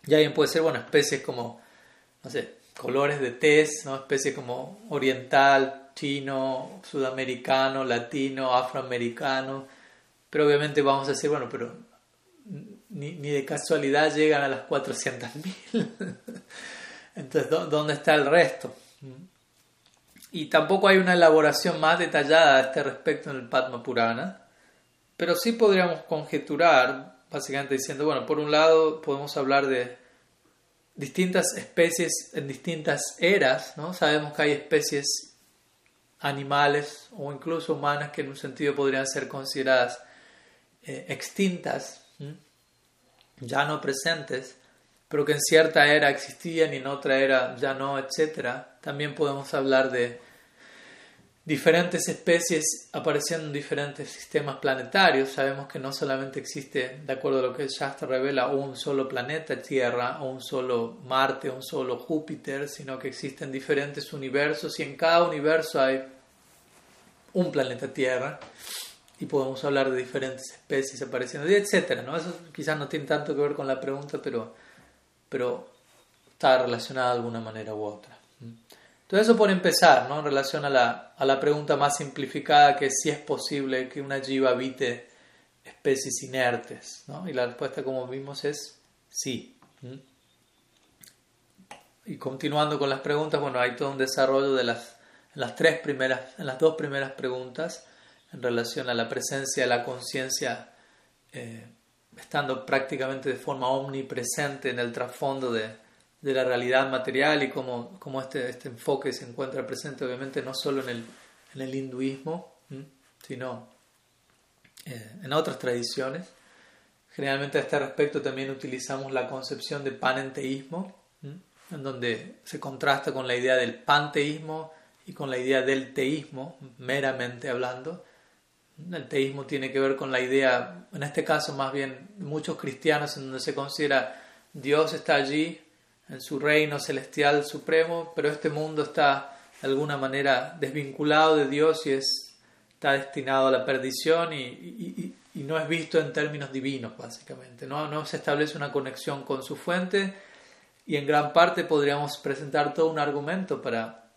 A: Y alguien puede ser, bueno, especies como, no sé, colores de tez, ¿no? especie como oriental, chino, sudamericano, latino, afroamericano, pero obviamente vamos a decir, bueno, pero ni, de casualidad llegan a las 400.000. Entonces, ¿dónde está el resto? Y tampoco hay una elaboración más detallada a este respecto en el Padma Purana, pero sí podríamos conjeturar, básicamente diciendo, bueno, por un lado podemos hablar de distintas especies en distintas eras, ¿no? Sabemos que hay especies animales o incluso humanas que en un sentido podrían ser consideradas eh, extintas, ya no presentes, pero que en cierta era existían y en otra era ya no, etc. También podemos hablar de diferentes especies apareciendo en diferentes sistemas planetarios. Sabemos que no solamente existe, de acuerdo a lo que Shastra revela, un solo planeta Tierra, o un solo Marte, un solo Júpiter, sino que existen diferentes universos y en cada universo hay un planeta Tierra y podemos hablar de diferentes especies apareciendo, etcétera, ¿no? Eso quizás no tiene tanto que ver con la pregunta, pero, pero está relacionado de alguna manera u otra. Entonces eso por empezar, ¿no? En relación a la, a la pregunta más simplificada que si es posible que una jiva habite especies inertes, ¿no? Y la respuesta como vimos es sí. y continuando con las preguntas, bueno, hay todo un desarrollo de las, las tres primeras, en las dos primeras preguntas en relación a la presencia de la conciencia eh, estando prácticamente de forma omnipresente en el trasfondo de, de la realidad material y cómo, cómo este, este, enfoque se encuentra presente obviamente no solo en el, en el hinduismo, sino eh, en otras tradiciones. Generalmente a este respecto también utilizamos la concepción de panenteísmo, en donde se contrasta con la idea del panteísmo y con la idea del teísmo, meramente hablando. El teísmo tiene que ver con la idea, en este caso más bien muchos cristianos, en donde se considera Dios está allí en su reino celestial supremo, pero este mundo está de alguna manera desvinculado de Dios y es, está destinado a la perdición y, no es visto en términos divinos, básicamente. ¿no? no se establece una conexión con su fuente y en gran parte podríamos presentar todo un argumento para,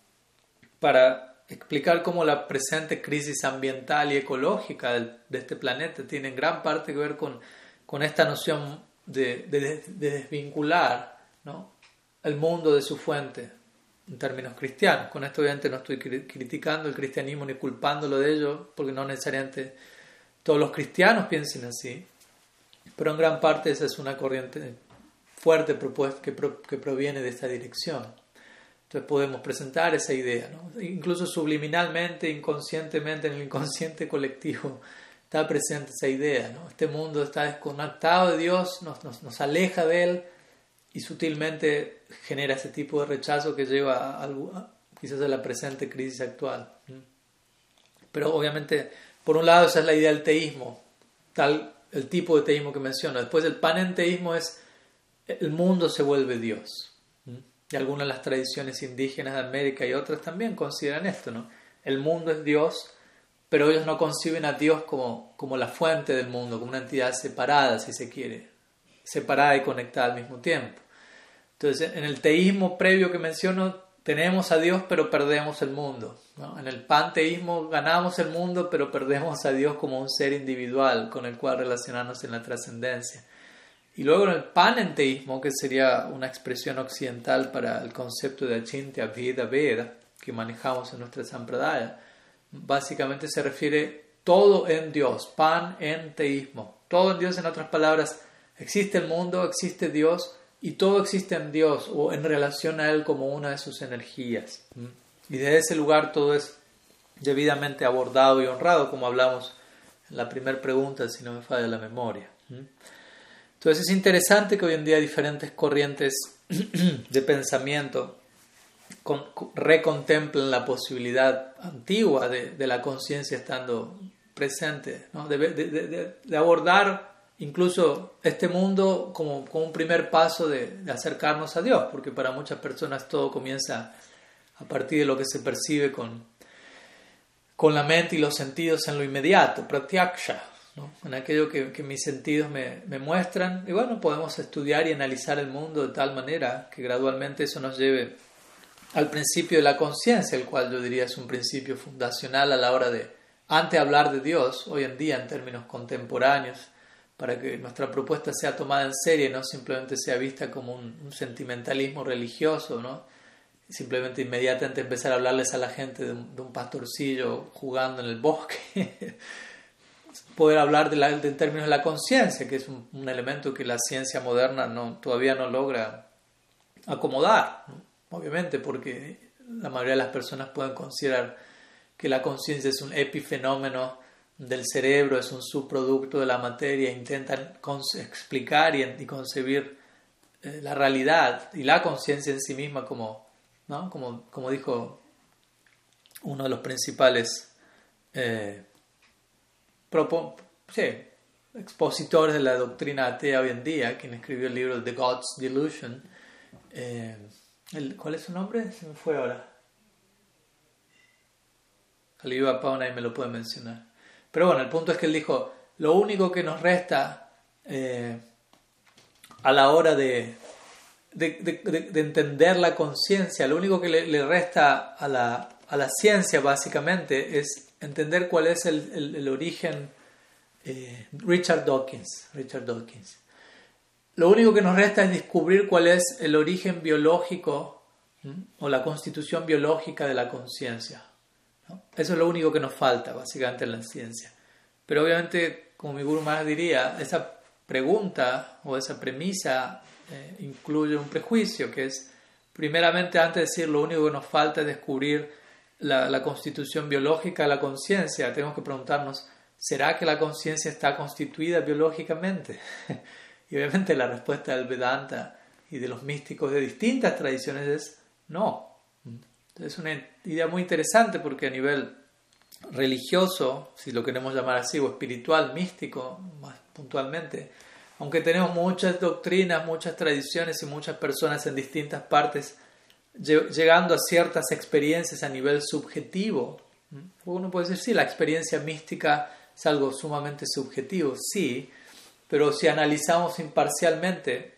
A: para explicar cómo la presente crisis ambiental y ecológica de este planeta tiene en gran parte que ver con, con esta noción de, de, desvincular ¿no? El mundo de su fuente en términos cristianos. Con esto obviamente no estoy criticando el cristianismo ni culpándolo de ello, porque no necesariamente todos los cristianos piensen así, pero en gran parte esa es una corriente fuerte propuesta que, que proviene de esta dirección. Entonces podemos presentar esa idea, ¿no? incluso subliminalmente, inconscientemente, en el inconsciente colectivo está presente esa idea. ¿no? Este mundo está desconectado de Dios, nos, nos, nos, aleja de Él y sutilmente genera ese tipo de rechazo que lleva a, quizás a la presente crisis actual. Pero obviamente, por un lado, esa es la idea del teísmo, tal el tipo de teísmo que menciono. Después el panenteísmo es el mundo se vuelve Dios. Y algunas de las tradiciones indígenas de América y otras también consideran esto, ¿no? El mundo es Dios, pero ellos no conciben a Dios como, como la fuente del mundo, como una entidad separada, si se quiere, separada y conectada al mismo tiempo. Entonces, en el teísmo previo que menciono, tenemos a Dios, pero perdemos el mundo. En el panteísmo ganamos el mundo, pero perdemos a Dios como un ser individual con el cual relacionarnos en la trascendencia. Y luego en el panenteísmo, que sería una expresión occidental para el concepto de Achintya Veda Veda, que manejamos en nuestra Sampradaya, básicamente se refiere todo en Dios, pan en teísmo. Todo en Dios, en otras palabras, existe el mundo, existe Dios y todo existe en Dios o en relación a Él como una de sus energías. Y desde ese lugar todo es debidamente abordado y honrado, como hablamos en la primera pregunta, si no me falla la memoria. Entonces es interesante que hoy en día diferentes corrientes de pensamiento recontemplen la posibilidad antigua de, la conciencia estando presente, de, abordar incluso este mundo como, como un primer paso de, acercarnos a Dios, porque para muchas personas todo comienza a partir de lo que se percibe con, con la mente y los sentidos en lo inmediato, pratyaksha, en aquello que, mis sentidos me, muestran. Y bueno, podemos estudiar y analizar el mundo de tal manera que gradualmente eso nos lleve al principio de la conciencia, el cual yo diría es un principio fundacional a la hora de, antes hablar de Dios, hoy en día en términos contemporáneos, para que nuestra propuesta sea tomada en serio no simplemente sea vista como un, sentimentalismo religioso, ¿no? simplemente inmediatamente empezar a hablarles a la gente de un pastorcillo jugando en el bosque. poder hablar de, la, en términos de la conciencia, que es un, elemento que la ciencia moderna no, todavía no logra acomodar, obviamente, porque la mayoría de las personas pueden considerar que la conciencia es un epifenómeno del cerebro, es un subproducto de la materia, intentan explicar y, concebir eh, la realidad y la conciencia en sí misma como, ¿no? como, como dijo uno de los principales eh, sí, expositores de la doctrina atea hoy en día, quien escribió el libro The God's Delusion. Eh, ¿Cuál es su nombre? Se me fue ahora. Aliva Pauna y me lo puede mencionar. Pero bueno, el punto es que él dijo, lo único que nos resta eh, a la hora de, de, entender la conciencia, lo único que le, resta a la, ciencia básicamente es entender cuál es el, el, origen. Eh, Richard Dawkins, Richard Dawkins. Lo único que nos resta es descubrir cuál es el origen biológico o la constitución biológica de la conciencia. Eso es lo único que nos falta, básicamente, en la ciencia. Pero obviamente, como mi guru más diría, esa pregunta o esa premisa eh, incluye un prejuicio, que es, primeramente, antes de decir lo único que nos falta es descubrir la, la constitución biológica de la conciencia, tenemos que preguntarnos, ¿será que la conciencia está constituida biológicamente? y obviamente la respuesta del Vedanta y de los místicos de distintas tradiciones es no. Es una idea muy interesante porque a nivel religioso, si lo queremos llamar así, o espiritual, místico, más puntualmente, aunque tenemos muchas doctrinas, muchas tradiciones y muchas personas en distintas partes llegando a ciertas experiencias a nivel subjetivo, uno puede decir, sí, la experiencia mística es algo sumamente subjetivo, sí, pero si analizamos imparcialmente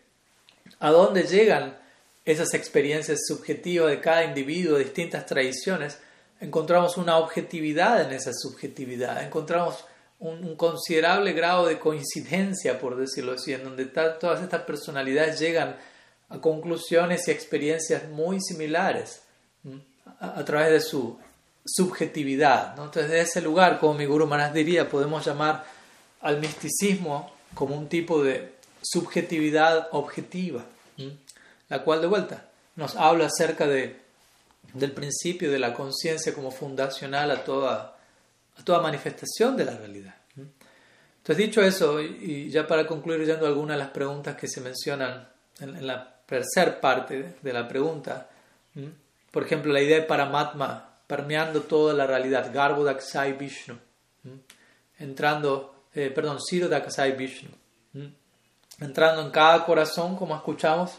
A: a dónde llegan esas experiencias subjetivas de cada individuo, de distintas tradiciones, encontramos una objetividad en esa subjetividad, encontramos un, considerable grado de coincidencia, por decirlo así, en donde todas estas personalidades llegan a conclusiones y experiencias muy similares a, través de su subjetividad. Entonces, de ese lugar, como mi Guru Manas diría, podemos llamar al misticismo como un tipo de subjetividad objetiva la cual de vuelta nos habla acerca de, del principio de la conciencia como fundacional a toda, a toda manifestación de la realidad. Entonces, dicho eso, y ya para concluir yendo algunas de las preguntas que se mencionan en, la tercera parte de la pregunta, por ejemplo, la idea de Paramatma permeando toda la realidad, Garbo Daksai Vishnu, entrando, eh, perdón, Siro Daksai Vishnu, entrando en cada corazón, como escuchamos,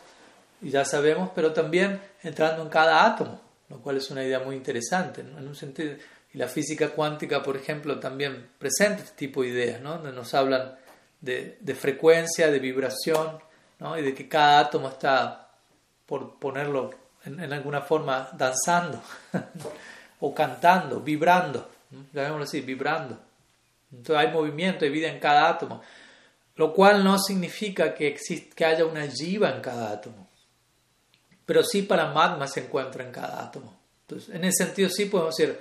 A: y ya sabemos, pero también entrando en cada átomo, lo cual es una idea muy interesante, en un sentido. Y la física cuántica, por ejemplo, también presenta este tipo de ideas, ¿no? donde nos hablan de, de frecuencia, de vibración, ¿no? y de que cada átomo está, por ponerlo en, en alguna forma, danzando, o cantando, vibrando, llamémoslo así, vibrando. Entonces hay movimiento, hay vida en cada átomo, lo cual no significa que, existe, que haya una jiva en cada átomo pero sí Paramatma se encuentra en cada átomo. Entonces, en ese sentido sí podemos decir,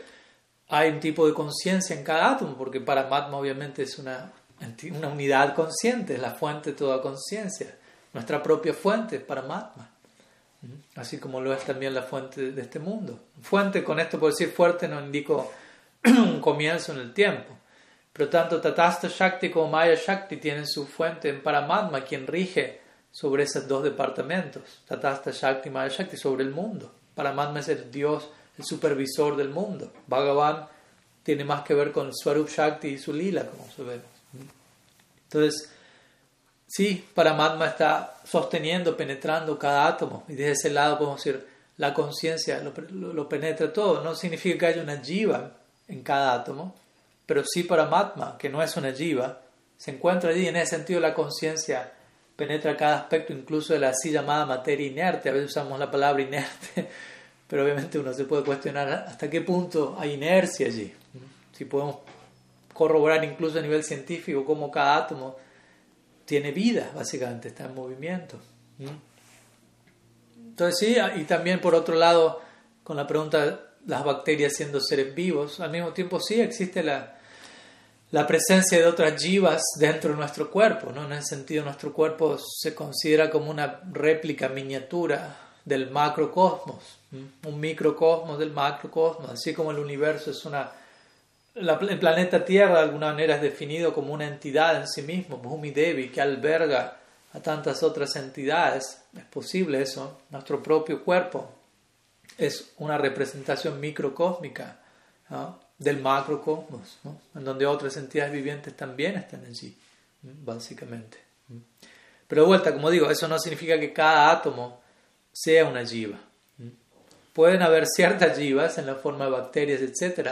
A: hay un tipo de conciencia en cada átomo, porque Paramatma obviamente es una, una unidad consciente, es la fuente de toda conciencia, nuestra propia fuente, Paramatma. Así como lo es también la fuente de este mundo. Fuente, con esto por decir fuerte, no indico un comienzo en el tiempo. Pero tanto Tatasta Shakti como Maya Shakti tienen su fuente en Paramatma, quien rige sobre esos dos departamentos, Tatasta Shakti, Maya Shakti, sobre el mundo. Paramatma es el Dios, el supervisor del mundo. Bhagavan tiene más que ver con Swarup Shakti y su lila, como sabemos. Entonces, sí, Paramatma está sosteniendo, penetrando cada átomo, y desde ese lado podemos decir, la conciencia lo, penetra todo. No significa que haya una jiva en cada átomo, pero sí Paramatma, que no es una jiva, se encuentra allí, en ese sentido la conciencia penetra cada aspecto, incluso de la así llamada materia inerte. A veces usamos la palabra inerte, pero obviamente uno se puede cuestionar hasta qué punto hay inercia allí. Si podemos corroborar incluso a nivel científico cómo cada átomo tiene vida, básicamente, está en movimiento. Entonces sí, y también por otro lado, con la pregunta, las bacterias siendo seres vivos, al mismo tiempo sí existe la, la presencia de otras jivas dentro de nuestro cuerpo. ¿no? En ese sentido, nuestro cuerpo se considera como una réplica miniatura del macrocosmos, un microcosmos del macrocosmos, así como el universo es una... el planeta Tierra de alguna manera es definido como una entidad en sí mismo, Bhumi Devi, que alberga a tantas otras entidades. Es posible eso. Nuestro propio cuerpo es una representación microcósmica. ¿no? Del macrocosmos, ¿no? en donde otras entidades vivientes también están allí, básicamente. Pero de vuelta, como digo, eso no significa que cada átomo sea una jiva. Pueden haber ciertas jivas en la forma de bacterias, etc.,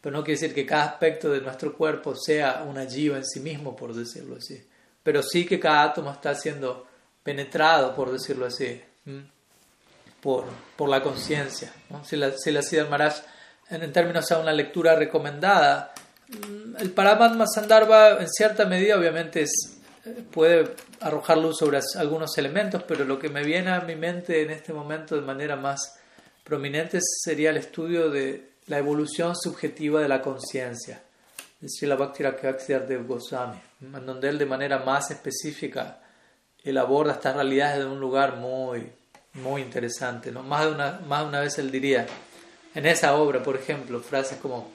A: pero no quiere decir que cada aspecto de nuestro cuerpo sea una jiva en sí mismo, por decirlo así. Pero sí que cada átomo está siendo penetrado, por decirlo así, por, por la conciencia. ¿no? Si la, si la Maharaj en términos de una lectura recomendada. Mm, el Paramatma Sandarbha en cierta medida obviamente es, eh, puede arrojar luz sobre algunos elementos, pero lo que me viene a mi mente en este momento de manera más prominentes sería el estudio de la evolución subjetiva de la conciencia, de Srila Bhakti de Goswami, en donde él de manera más específica él aborda estas realidades de un lugar muy, muy interesante. ¿no? Más, de una, más de una vez él diría, en esa obra, por ejemplo, frases como,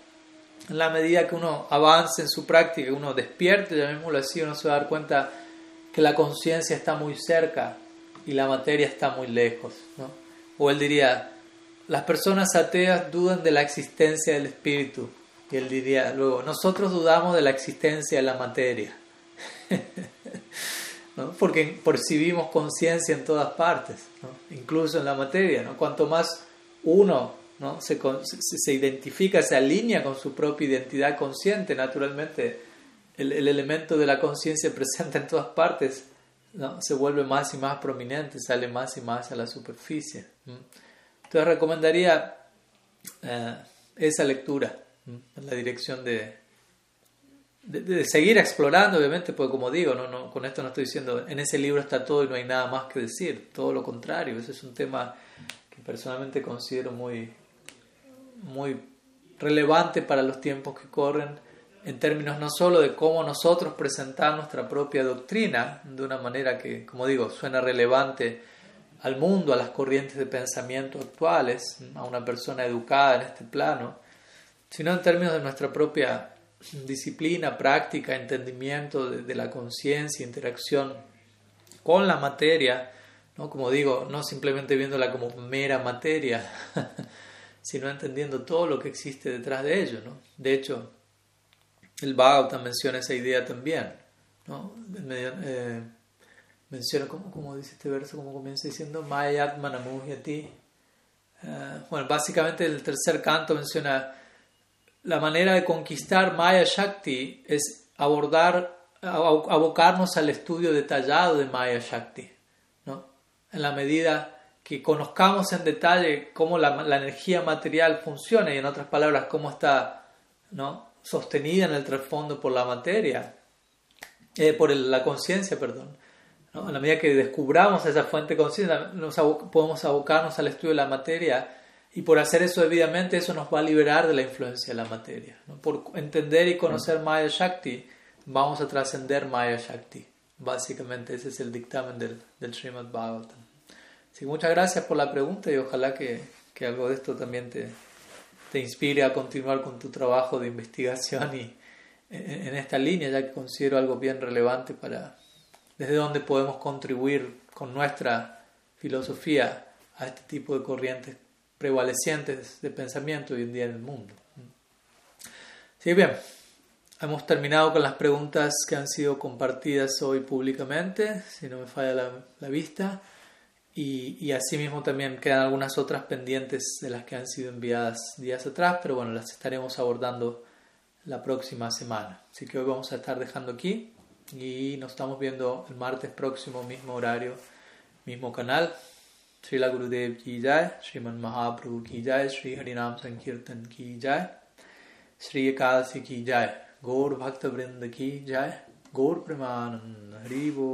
A: en la medida que uno avance en su práctica, uno despierte, llamémoslo así, uno se va a dar cuenta que la conciencia está muy cerca y la materia está muy lejos. ¿no? O él diría, las personas ateas dudan de la existencia del espíritu. Y él diría luego, nosotros dudamos de la existencia de la materia. ¿no? Porque percibimos conciencia en todas partes, ¿no? incluso en la materia. ¿no? Cuanto más uno ¿no? se, se, identifica, se alinea con su propia identidad consciente, naturalmente el, el elemento de la conciencia presente en todas partes ¿no? se vuelve más y más prominente, sale más y más a la superficie. Entonces recomendaría eh, esa lectura en la dirección de, de, seguir explorando, obviamente, porque como digo, no, no, con esto no estoy diciendo, en ese libro está todo y no hay nada más que decir, todo lo contrario, ese es un tema que personalmente considero muy, muy relevante para los tiempos que corren en términos no solo de cómo nosotros presentar nuestra propia doctrina de una manera que, como digo, suena relevante al mundo, a las corrientes de pensamiento actuales, a una persona educada en este plano, sino en términos de nuestra propia disciplina, práctica, entendimiento de, la conciencia, interacción con la materia, ¿no? como digo, no simplemente viéndola como mera materia, sino entendiendo todo lo que existe detrás de ello. ¿no? De hecho, el Bhagavatam menciona esa idea también. ¿no? Eh, menciona, como, dice este verso, como comienza diciendo, Mayatmana Muhyati. Uh, bueno, básicamente el tercer canto menciona la manera de conquistar Maya Shakti es abordar, abocarnos al estudio detallado de Maya Shakti. ¿no? En la medida que conozcamos en detalle cómo la, la energía material funciona y en otras palabras cómo está ¿no? sostenida en el trasfondo por la materia, eh, por la conciencia, perdón. ¿no? En la medida que descubramos esa fuente de conciencia, podemos abocarnos al estudio de la materia y por hacer eso debidamente, eso nos va a liberar de la influencia de la materia. ¿no? Por entender y conocer Maya Shakti, vamos a trascender Maya Shakti. Básicamente ese es el dictamen del, del Srimad Bhagavatam. Muchas gracias por la pregunta y ojalá que, que algo de esto también te, te inspire a continuar con tu trabajo de investigación y en esta línea, ya que considero algo bien relevante para desde donde podemos contribuir con nuestra filosofía a este tipo de corrientes prevalecientes de pensamiento hoy en día en el mundo. Sí, bien, hemos terminado con las preguntas que han sido compartidas hoy públicamente, si no me falla la, la vista. Y, y asimismo también quedan algunas otras pendientes de las que han sido enviadas días atrás, pero bueno, las estaremos abordando la próxima semana. Así que hoy vamos a estar dejando aquí y nos estamos viendo el martes próximo, mismo horario, mismo canal. Srila Gurudev ki jai, Sriman Mahaprabhu ki jai, Sri Harinam Sankirtan ki jai, Sri Ekadasi ki jai, Gaur Bhakta Vrinda ki jai, Gaur Premanand Haribo